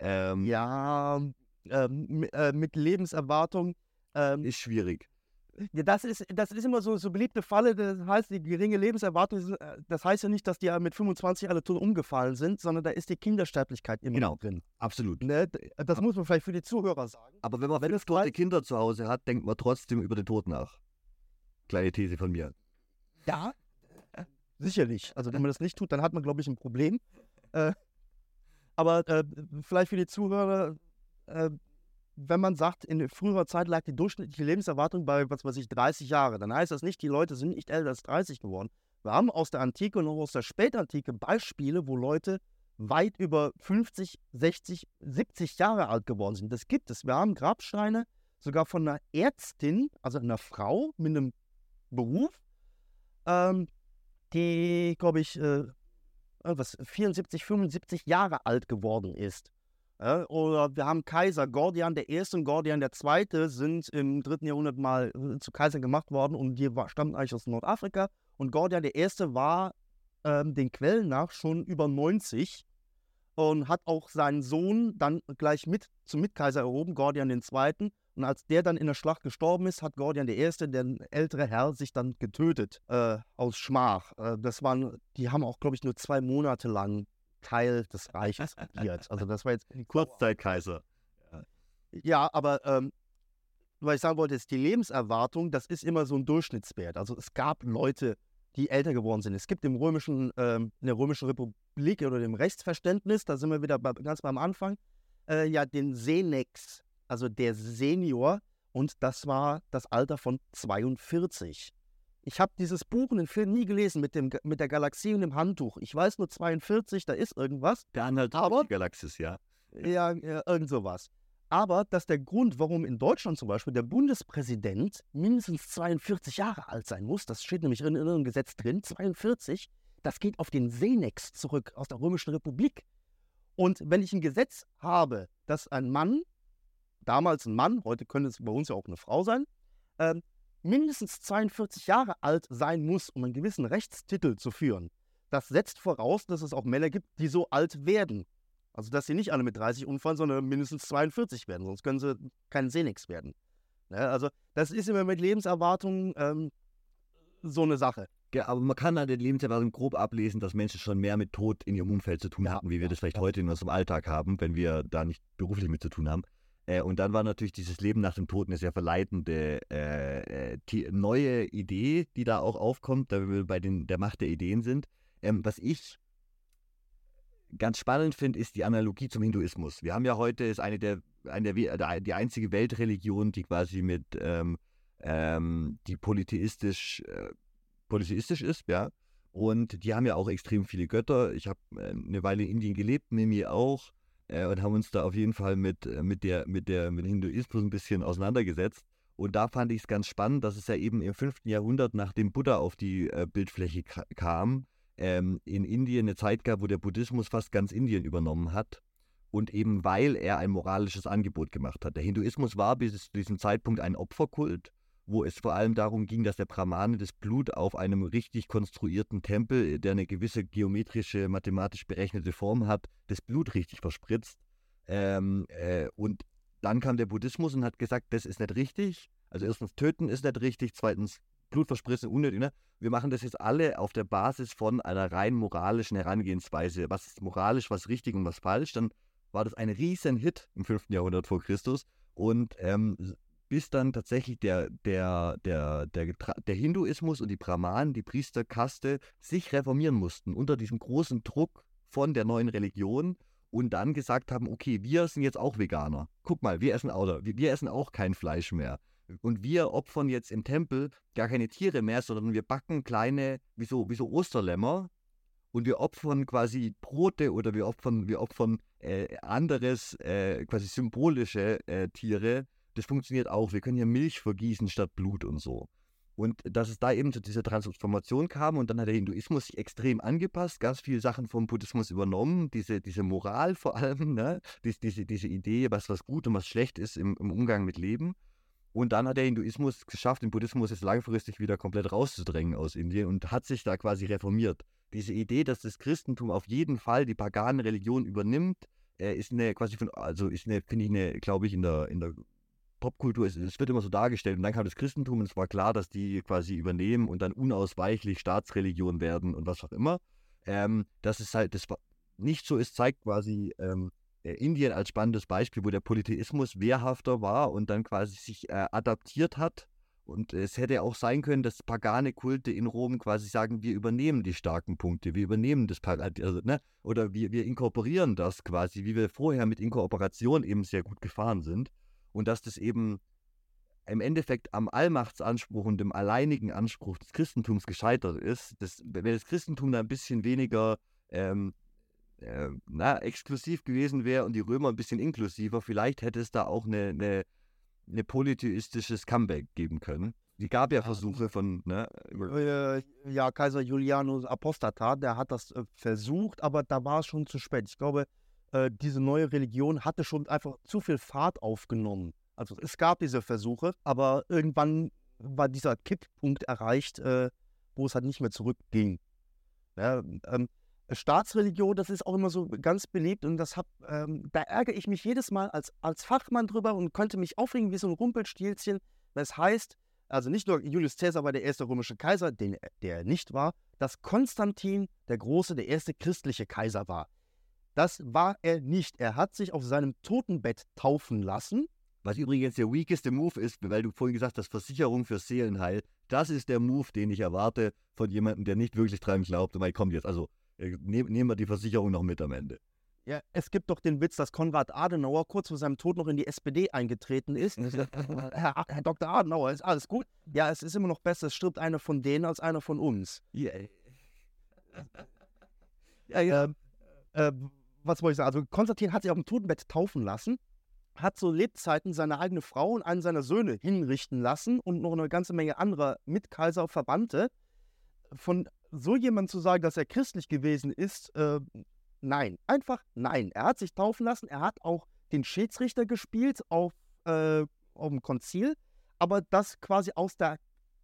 Ähm, ja, ähm, äh, mit Lebenserwartung. Ähm, ist schwierig. Ja, das ist, das ist immer so, so beliebte Falle, das heißt, die geringe Lebenserwartung, äh, das heißt ja nicht, dass die mit 25 alle tot umgefallen sind, sondern da ist die Kindersterblichkeit immer genau, drin. Absolut. Ne? Das Aber, muss man vielleicht für die Zuhörer sagen. Aber wenn man wenn fünf tote Kinder zu Hause hat, denkt man trotzdem über den Tod nach. Kleine These von mir. Ja, sicherlich. Also wenn man das nicht tut, dann hat man, glaube ich, ein Problem. Äh, aber äh, vielleicht für die Zuhörer, äh, wenn man sagt, in früherer Zeit lag die durchschnittliche Lebenserwartung bei, was weiß ich, 30 Jahre, dann heißt das nicht, die Leute sind nicht älter als 30 geworden. Wir haben aus der Antike und auch aus der Spätantike Beispiele, wo Leute weit über 50, 60, 70 Jahre alt geworden sind. Das gibt es. Wir haben Grabsteine sogar von einer Ärztin, also einer Frau mit einem Beruf, ähm, die, glaube ich, äh, was, 74, 75 Jahre alt geworden ist. Ja, oder wir haben Kaiser Gordian I. und Gordian II. sind im dritten Jahrhundert mal äh, zu Kaiser gemacht worden und die war, stammten eigentlich aus Nordafrika. Und Gordian I. war ähm, den Quellen nach schon über 90 und hat auch seinen Sohn dann gleich mit zum Mitkaiser erhoben, Gordian II. Und als der dann in der Schlacht gestorben ist, hat Gordian I., der ältere Herr, sich dann getötet äh, aus Schmach. Äh, das waren, die haben auch, glaube ich, nur zwei Monate lang Teil des Reiches regiert. Also das war jetzt [LAUGHS] Kurzzeitkaiser. Ja, ja aber ähm, was ich sagen wollte, ist die Lebenserwartung, das ist immer so ein Durchschnittswert. Also es gab Leute, die älter geworden sind. Es gibt im römischen, ähm, in der römischen Republik oder dem Rechtsverständnis, da sind wir wieder bei, ganz beim Anfang, äh, ja den Senex. also der Senior, und das war das Alter von 42. Ich habe dieses Buch und den Film nie gelesen mit, dem, mit der Galaxie und dem Handtuch. Ich weiß nur 42, da ist irgendwas. Der Anhalt Aber- die Galaxis, ja. Ja, ja, irgend sowas. Aber dass der Grund, warum in Deutschland zum Beispiel der Bundespräsident mindestens 42 Jahre alt sein muss, das steht nämlich in irgendeinem Gesetz drin, 42, das geht auf den Senex zurück aus der Römischen Republik. Und wenn ich ein Gesetz habe, dass ein Mann, damals ein Mann, heute könnte es bei uns ja auch eine Frau sein, ähm, mindestens 42 Jahre alt sein muss, um einen gewissen Rechtstitel zu führen, das setzt voraus, dass es auch Männer gibt, die so alt werden. Also, dass sie nicht alle mit 30 umfallen, sondern mindestens 42 werden, sonst können sie kein Senex werden. Ne? Also, das ist immer mit Lebenserwartung ähm, so eine Sache. Ja, aber man kann an den Lebenserwartung grob ablesen, dass Menschen schon mehr mit Tod in ihrem Umfeld zu tun Ja, hatten, wie wir ja, das vielleicht ja. heute in unserem Alltag haben, wenn wir da nicht beruflich mit zu tun haben. Äh, und dann war natürlich dieses Leben nach dem Tod eine sehr verleitende äh, äh, neue Idee, die da auch aufkommt, da wir bei den, der Macht der Ideen sind. Ähm, was ich ganz spannend finde, ist die Analogie zum Hinduismus. Wir haben ja heute, ist eine der, eine der, die einzige Weltreligion, die quasi mit, ähm, ähm, die polytheistisch, äh, polytheistisch ist, ja. Und die haben ja auch extrem viele Götter. Ich habe äh, eine Weile in Indien gelebt, Mimi auch, äh, und haben uns da auf jeden Fall mit, äh, mit, der, mit, der, mit Hinduismus ein bisschen auseinandergesetzt. Und da fand ich es ganz spannend, dass es ja eben im 5. Jahrhundert, nachdem Buddha auf die äh, Bildfläche ka kam, ähm, in Indien eine Zeit gab, wo der Buddhismus fast ganz Indien übernommen hat. Und eben weil er ein moralisches Angebot gemacht hat. Der Hinduismus war bis zu diesem Zeitpunkt ein Opferkult, wo es vor allem darum ging, dass der Brahmane das Blut auf einem richtig konstruierten Tempel, der eine gewisse geometrische, mathematisch berechnete Form hat, das Blut richtig verspritzt. Ähm, äh, und dann kam der Buddhismus und hat gesagt, das ist nicht richtig. Also erstens töten ist nicht richtig, zweitens Blut verspritzen unnötig. Ne? Wir machen das jetzt alle auf der Basis von einer rein moralischen Herangehensweise. Was ist moralisch, was richtig und was falsch? Dann war das ein riesen Hit im 5. Jahrhundert vor Christus. Und ähm, bis dann tatsächlich der, der, der, der, der Hinduismus und die Brahmanen, die Priesterkaste, sich reformieren mussten unter diesem großen Druck von der neuen Religion und dann gesagt haben, okay, wir sind jetzt auch Veganer. Guck mal, wir essen auch, wir, wir essen auch kein Fleisch mehr. Und wir opfern jetzt im Tempel gar keine Tiere mehr, sondern wir backen kleine, wie so, wie so Osterlämmer und wir opfern quasi Brote oder wir opfern, wir opfern äh, anderes, äh, quasi symbolische äh, Tiere. Das funktioniert auch. Wir können hier Milch vergießen statt Blut und so. Und dass es da eben zu dieser Transformation kam und dann hat der Hinduismus sich extrem angepasst, ganz viele Sachen vom Buddhismus übernommen, diese, diese Moral vor allem, ne? Dies, diese, diese Idee, was, was gut und was schlecht ist im, im Umgang mit Leben. Und dann hat der Hinduismus es geschafft, den Buddhismus jetzt langfristig wieder komplett rauszudrängen aus Indien und hat sich da quasi reformiert. Diese Idee, dass das Christentum auf jeden Fall die pagane Religion übernimmt, äh, ist eine quasi von, also ist eine, finde ich, eine, glaube ich, in der, in der Popkultur, es, es wird immer so dargestellt und dann kam das Christentum und es war klar, dass die quasi übernehmen und dann unausweichlich Staatsreligion werden und was auch immer. Ähm, dass es halt, das war- nicht so ist, zeigt quasi ähm, äh, Indien als spannendes Beispiel, wo der Polytheismus wehrhafter war und dann quasi sich äh, adaptiert hat. Und es hätte auch sein können, dass pagane Kulte in Rom quasi sagen, wir übernehmen die starken Punkte, wir übernehmen das, Pa- also, ne? oder wir, wir inkorporieren das quasi, wie wir vorher mit Inkorporation eben sehr gut gefahren sind. Und dass das eben im Endeffekt am Allmachtsanspruch und dem alleinigen Anspruch des Christentums gescheitert ist. Das, wenn das Christentum da ein bisschen weniger ähm, äh, na, exklusiv gewesen wäre und die Römer ein bisschen inklusiver, vielleicht hätte es da auch eine, eine, eine polytheistisches Comeback geben können. Die gab ja Versuche von, ne, Äh, ja, Kaiser Julianus Apostatat, der hat das äh, versucht, aber da war es schon zu spät. Ich glaube, äh, diese neue Religion hatte schon einfach zu viel Fahrt aufgenommen. Also es gab diese Versuche, aber irgendwann war dieser Kipppunkt erreicht, äh, wo es halt nicht mehr zurückging. Ja, ähm, Staatsreligion, das ist auch immer so ganz beliebt und das hab, ähm, da ärgere ich mich jedes Mal als, als Fachmann drüber und könnte mich aufregen wie so ein Rumpelstilzchen. Das heißt, also nicht nur Julius Caesar war der erste römische Kaiser, den, er- der er nicht war, dass Konstantin der Große der erste christliche Kaiser war. Das war er nicht. Er hat sich auf seinem Totenbett taufen lassen. Was übrigens der weakeste Move ist, weil du vorhin gesagt hast, Versicherung für Seelenheil. Das ist der Move, den ich erwarte von jemandem, der nicht wirklich dran glaubt. Und kommt jetzt, also äh, nehm- nehmen wir die Versicherung noch mit am Ende. Ja, es gibt doch den Witz, dass Konrad Adenauer kurz vor seinem Tod noch in die SPD eingetreten ist. [LAUGHS] Herr, Herr Dr. Adenauer, ist alles gut? Ja, es ist immer noch besser, es stirbt einer von denen als einer von uns. Ja, Ja, ja. Äh, was wollte ich sagen? Also Konstantin hat sich auf dem Totenbett taufen lassen, hat zu Lebzeiten seine eigene Frau und einen seiner Söhne hinrichten lassen und noch eine ganze Menge anderer Mitkaiser und Verwandte. Von so jemand zu sagen, dass er christlich gewesen ist, äh, nein. Einfach nein. Er hat sich taufen lassen, er hat auch den Schiedsrichter gespielt auf, äh, auf dem Konzil, aber das quasi aus der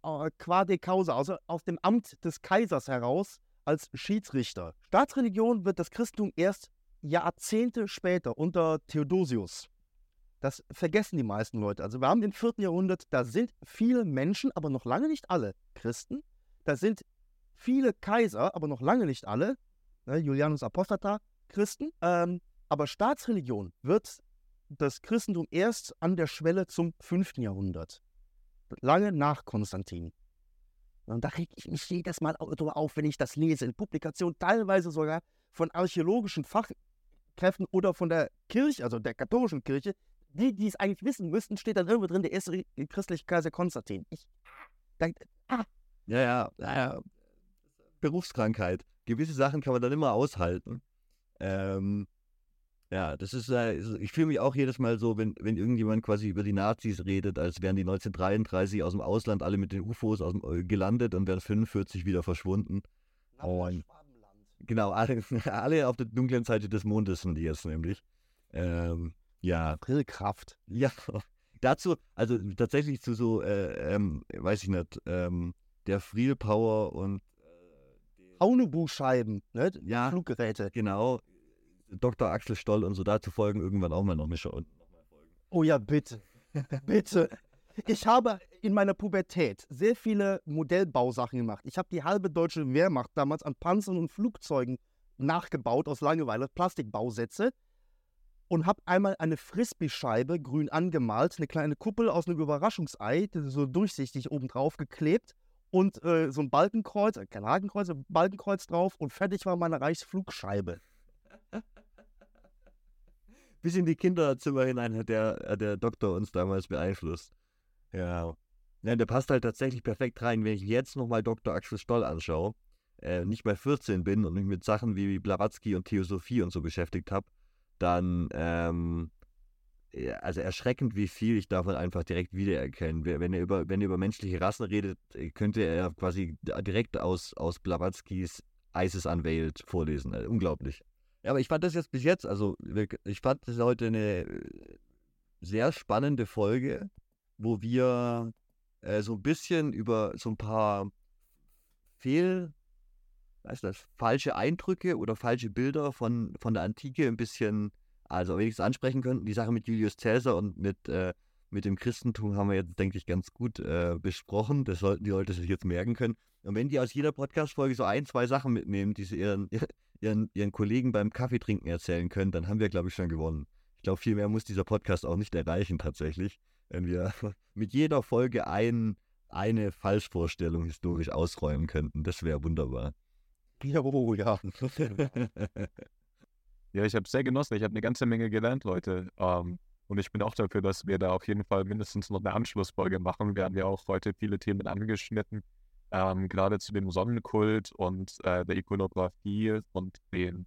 äh, Quade Causa, also aus dem Amt des Kaisers heraus als Schiedsrichter. Staatsreligion wird das Christentum erst Jahrzehnte später unter Theodosius. Das vergessen die meisten Leute. Also wir haben im 4. Jahrhundert, da sind viele Menschen, aber noch lange nicht alle Christen. Da sind viele Kaiser, aber noch lange nicht alle. Ne, Julianus Apostata, Christen. Ähm, aber Staatsreligion wird das Christentum erst an der Schwelle zum 5. Jahrhundert. Lange nach Konstantin. Und da reg ich mich jedes Mal darüber auf, wenn ich das lese, in Publikationen, teilweise sogar von archäologischen Fachkräften oder von der Kirche, also der katholischen Kirche, die, die es eigentlich wissen müssten, steht dann irgendwo drin, der erste christliche Kaiser Konstantin. Ich, da, ah, ja, ja, ja, ja. Berufskrankheit. Gewisse Sachen kann man dann immer aushalten. Ähm, ja, das ist, äh, ich fühle mich auch jedes Mal so, wenn, wenn irgendjemand quasi über die Nazis redet, als wären die 1933 aus dem Ausland alle mit den UFOs aus dem, äh, gelandet und wären 45 wieder verschwunden. Und- Genau, alle, [LAUGHS] alle auf der dunklen Seite des Mondes sind die jetzt nämlich. Ähm, ja, Brillkraft. ja. [LAUGHS] Dazu, also tatsächlich zu so, äh, ähm, weiß ich nicht, ähm, der Friel Power und Haunebuchscheiben, ne? ja, Fluggeräte. genau, Dr. Axel Stoll und so dazu folgen irgendwann auch mal noch eine Show. Oh ja, bitte. [LAUGHS] bitte. Ich habe in meiner Pubertät sehr viele Modellbausachen gemacht. Ich habe die halbe deutsche Wehrmacht damals an Panzern und Flugzeugen nachgebaut aus Langeweile, Plastikbausätze. Und habe einmal eine Frisbee-Scheibe grün angemalt, eine kleine Kuppel aus einem Überraschungsei, so durchsichtig oben drauf geklebt und äh, so ein Balkenkreuz, äh, kein Hakenkreuz, ein Balkenkreuz drauf und fertig war meine Reichsflugscheibe. Bis in die Kinderzimmer hinein hat der, hat der Doktor uns damals beeinflusst. Ja. ja. Der passt halt tatsächlich perfekt rein. Wenn ich jetzt nochmal Dr. Axel Stoll anschaue, äh, nicht mehr 14 bin und mich mit Sachen wie Blavatsky und Theosophie und so beschäftigt habe, dann, ähm, also erschreckend, wie viel ich davon einfach direkt wiedererkenne. Wenn er über, wenn er über menschliche Rassen redet, äh, könnte er quasi direkt aus, aus Blavatskys ISIS Unveiled vorlesen. Also, unglaublich. Ja, aber ich fand das jetzt bis jetzt, also ich fand das heute eine äh, sehr spannende Folge, wo wir äh, so ein bisschen über so ein paar Fehl, weißt du, falsche Eindrücke oder falsche Bilder von, von der Antike ein bisschen, also wenigstens ansprechen könnten. Die Sache mit Julius Caesar und mit, äh, mit dem Christentum haben wir jetzt, denke ich, ganz gut äh, besprochen. Das sollten die Leute sich jetzt merken können. Und wenn die aus jeder Podcast-Folge so ein, zwei Sachen mitnehmen, die sie ihren, [LAUGHS] ihren, ihren Kollegen beim Kaffeetrinken erzählen können, dann haben wir, glaube ich, schon gewonnen. Ich glaube, viel mehr muss dieser Podcast auch nicht erreichen, tatsächlich. Wenn wir [LAUGHS] mit jeder Folge ein, eine Falschvorstellung historisch ausräumen könnten. Das wäre wunderbar. Ja, oh, ja. [LAUGHS] Ja, ich habe es sehr genossen. Ich habe eine ganze Menge gelernt heute. Ähm, und ich bin auch dafür, dass wir da auf jeden Fall mindestens noch eine Anschlussfolge machen. Wir haben ja auch heute viele Themen angeschnitten, ähm, gerade zu dem Sonnenkult und äh, der Ikonografie und den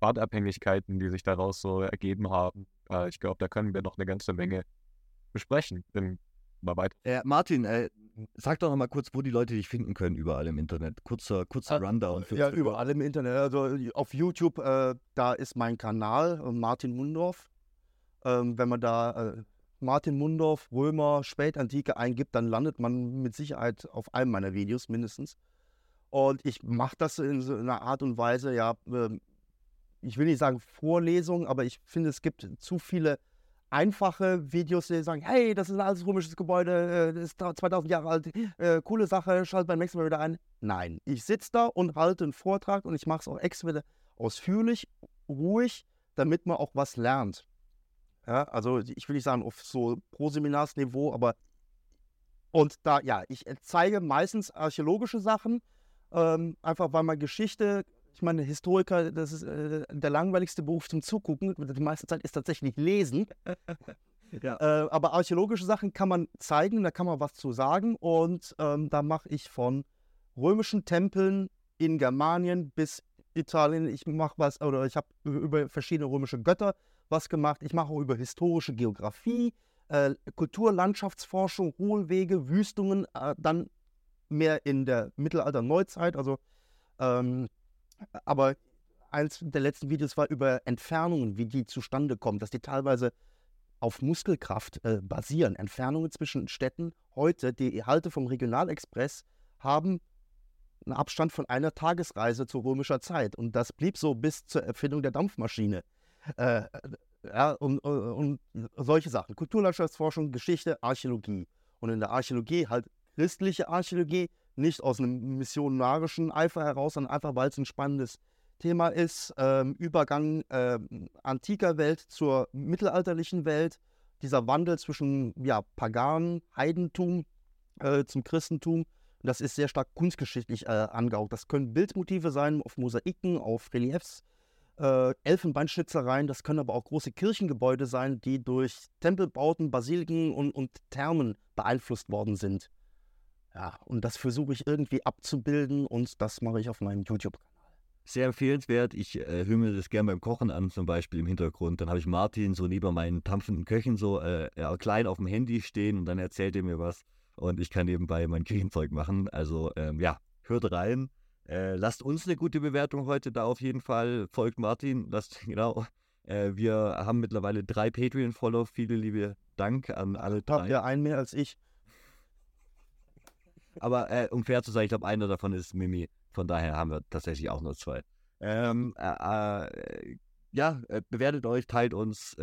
Pfadabhängigkeiten, die sich daraus so ergeben haben. Äh, ich glaube, da können wir noch eine ganze Menge besprechen. Bin mal weiter. Äh, Martin, äh, sag doch noch mal kurz, wo die Leute dich finden können, überall im Internet. Kurzer, kurzer Ah, Rundown. für- Ja, überall im Internet. Also auf YouTube, äh, da ist mein Kanal, äh, Martin Mundorf. Ähm, wenn man da äh, Martin Mundorf, Römer, Spätantike eingibt, dann landet man mit Sicherheit auf einem meiner Videos mindestens. Und ich mache das in so einer Art und Weise, ja, ähm, ich will nicht sagen Vorlesung, aber ich finde, es gibt zu viele einfache Videos, die sagen, hey, das ist ein altes römisches Gebäude, äh, das ist 2000 Jahre alt, äh, coole Sache, schalt beim nächsten Mal wieder ein. Nein, ich sitze da und halte einen Vortrag und ich mache es auch extra ausführlich, ruhig, damit man auch was lernt. Ja, also ich will nicht sagen auf so Proseminarsniveau, aber und da, ja, ich zeige meistens archäologische Sachen, ähm, einfach weil man Geschichte, Ich meine, Historiker, das ist äh, der langweiligste Beruf zum Zugucken. Die meiste Zeit ist tatsächlich Lesen. [LAUGHS] ja. äh, aber archäologische Sachen kann man zeigen, da kann man was zu sagen. Und ähm, da mache ich von römischen Tempeln in Germanien bis Italien. Ich mache was, oder ich habe über verschiedene römische Götter was gemacht. Ich mache auch über historische Geografie, äh, Kultur, Landschaftsforschung, Hohlwege, Wüstungen, äh, dann mehr in der Mittelalter-Neuzeit. Also, ähm, aber eins der letzten Videos war über Entfernungen, wie die zustande kommen, dass die teilweise auf Muskelkraft äh, basieren. Entfernungen zwischen Städten heute, die Halte vom Regionalexpress haben einen Abstand von einer Tagesreise zu römischer Zeit. Und das blieb so bis zur Erfindung der Dampfmaschine. Äh, ja, und, und, solche Sachen. Kulturlandschaftsforschung, Geschichte, Archäologie. Und in der Archäologie halt christliche Archäologie, nicht aus einem missionarischen Eifer heraus, sondern einfach, weil es ein spannendes Thema ist. Ähm, Übergang äh, antiker Welt zur mittelalterlichen Welt. Dieser Wandel zwischen ja, Pagan, Heidentum äh, zum Christentum. Das ist sehr stark kunstgeschichtlich äh, angehaucht. Das können Bildmotive sein auf Mosaiken, auf Reliefs äh, Elfenbeinschnitzereien, das können aber auch große Kirchengebäude sein, die durch Tempelbauten, Basiliken und, und Thermen beeinflusst worden sind. Ja, und das versuche ich irgendwie abzubilden und das mache ich auf meinem YouTube-Kanal. Sehr empfehlenswert. Ich äh, höre mir das gerne beim Kochen an, zum Beispiel im Hintergrund. Dann habe ich Martin so neben meinen tampfenden Köchen so äh, ja, klein auf dem Handy stehen und dann erzählt er mir was und ich kann nebenbei mein Küchenzeug machen. Also ähm, ja, hört rein. Äh, lasst uns eine gute Bewertung heute da auf jeden Fall. Folgt Martin, lasst, [LAUGHS] genau. Äh, wir haben mittlerweile drei Patreon-Follow. Viele liebe Dank an alle drei. Ihr einen mehr als ich? Aber äh, um fair zu sein, ich glaube, einer davon ist Mimi. Von daher haben wir tatsächlich auch nur zwei. Ähm, äh, äh, ja, äh, bewertet euch, teilt uns,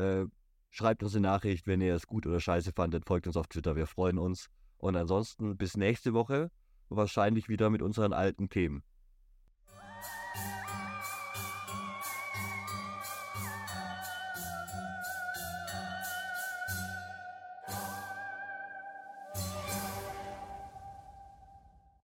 schreibt uns eine Nachricht, wenn ihr es gut oder scheiße fandet. Folgt uns auf Twitter, wir freuen uns. Und ansonsten bis nächste Woche, wahrscheinlich wieder mit unseren alten Themen.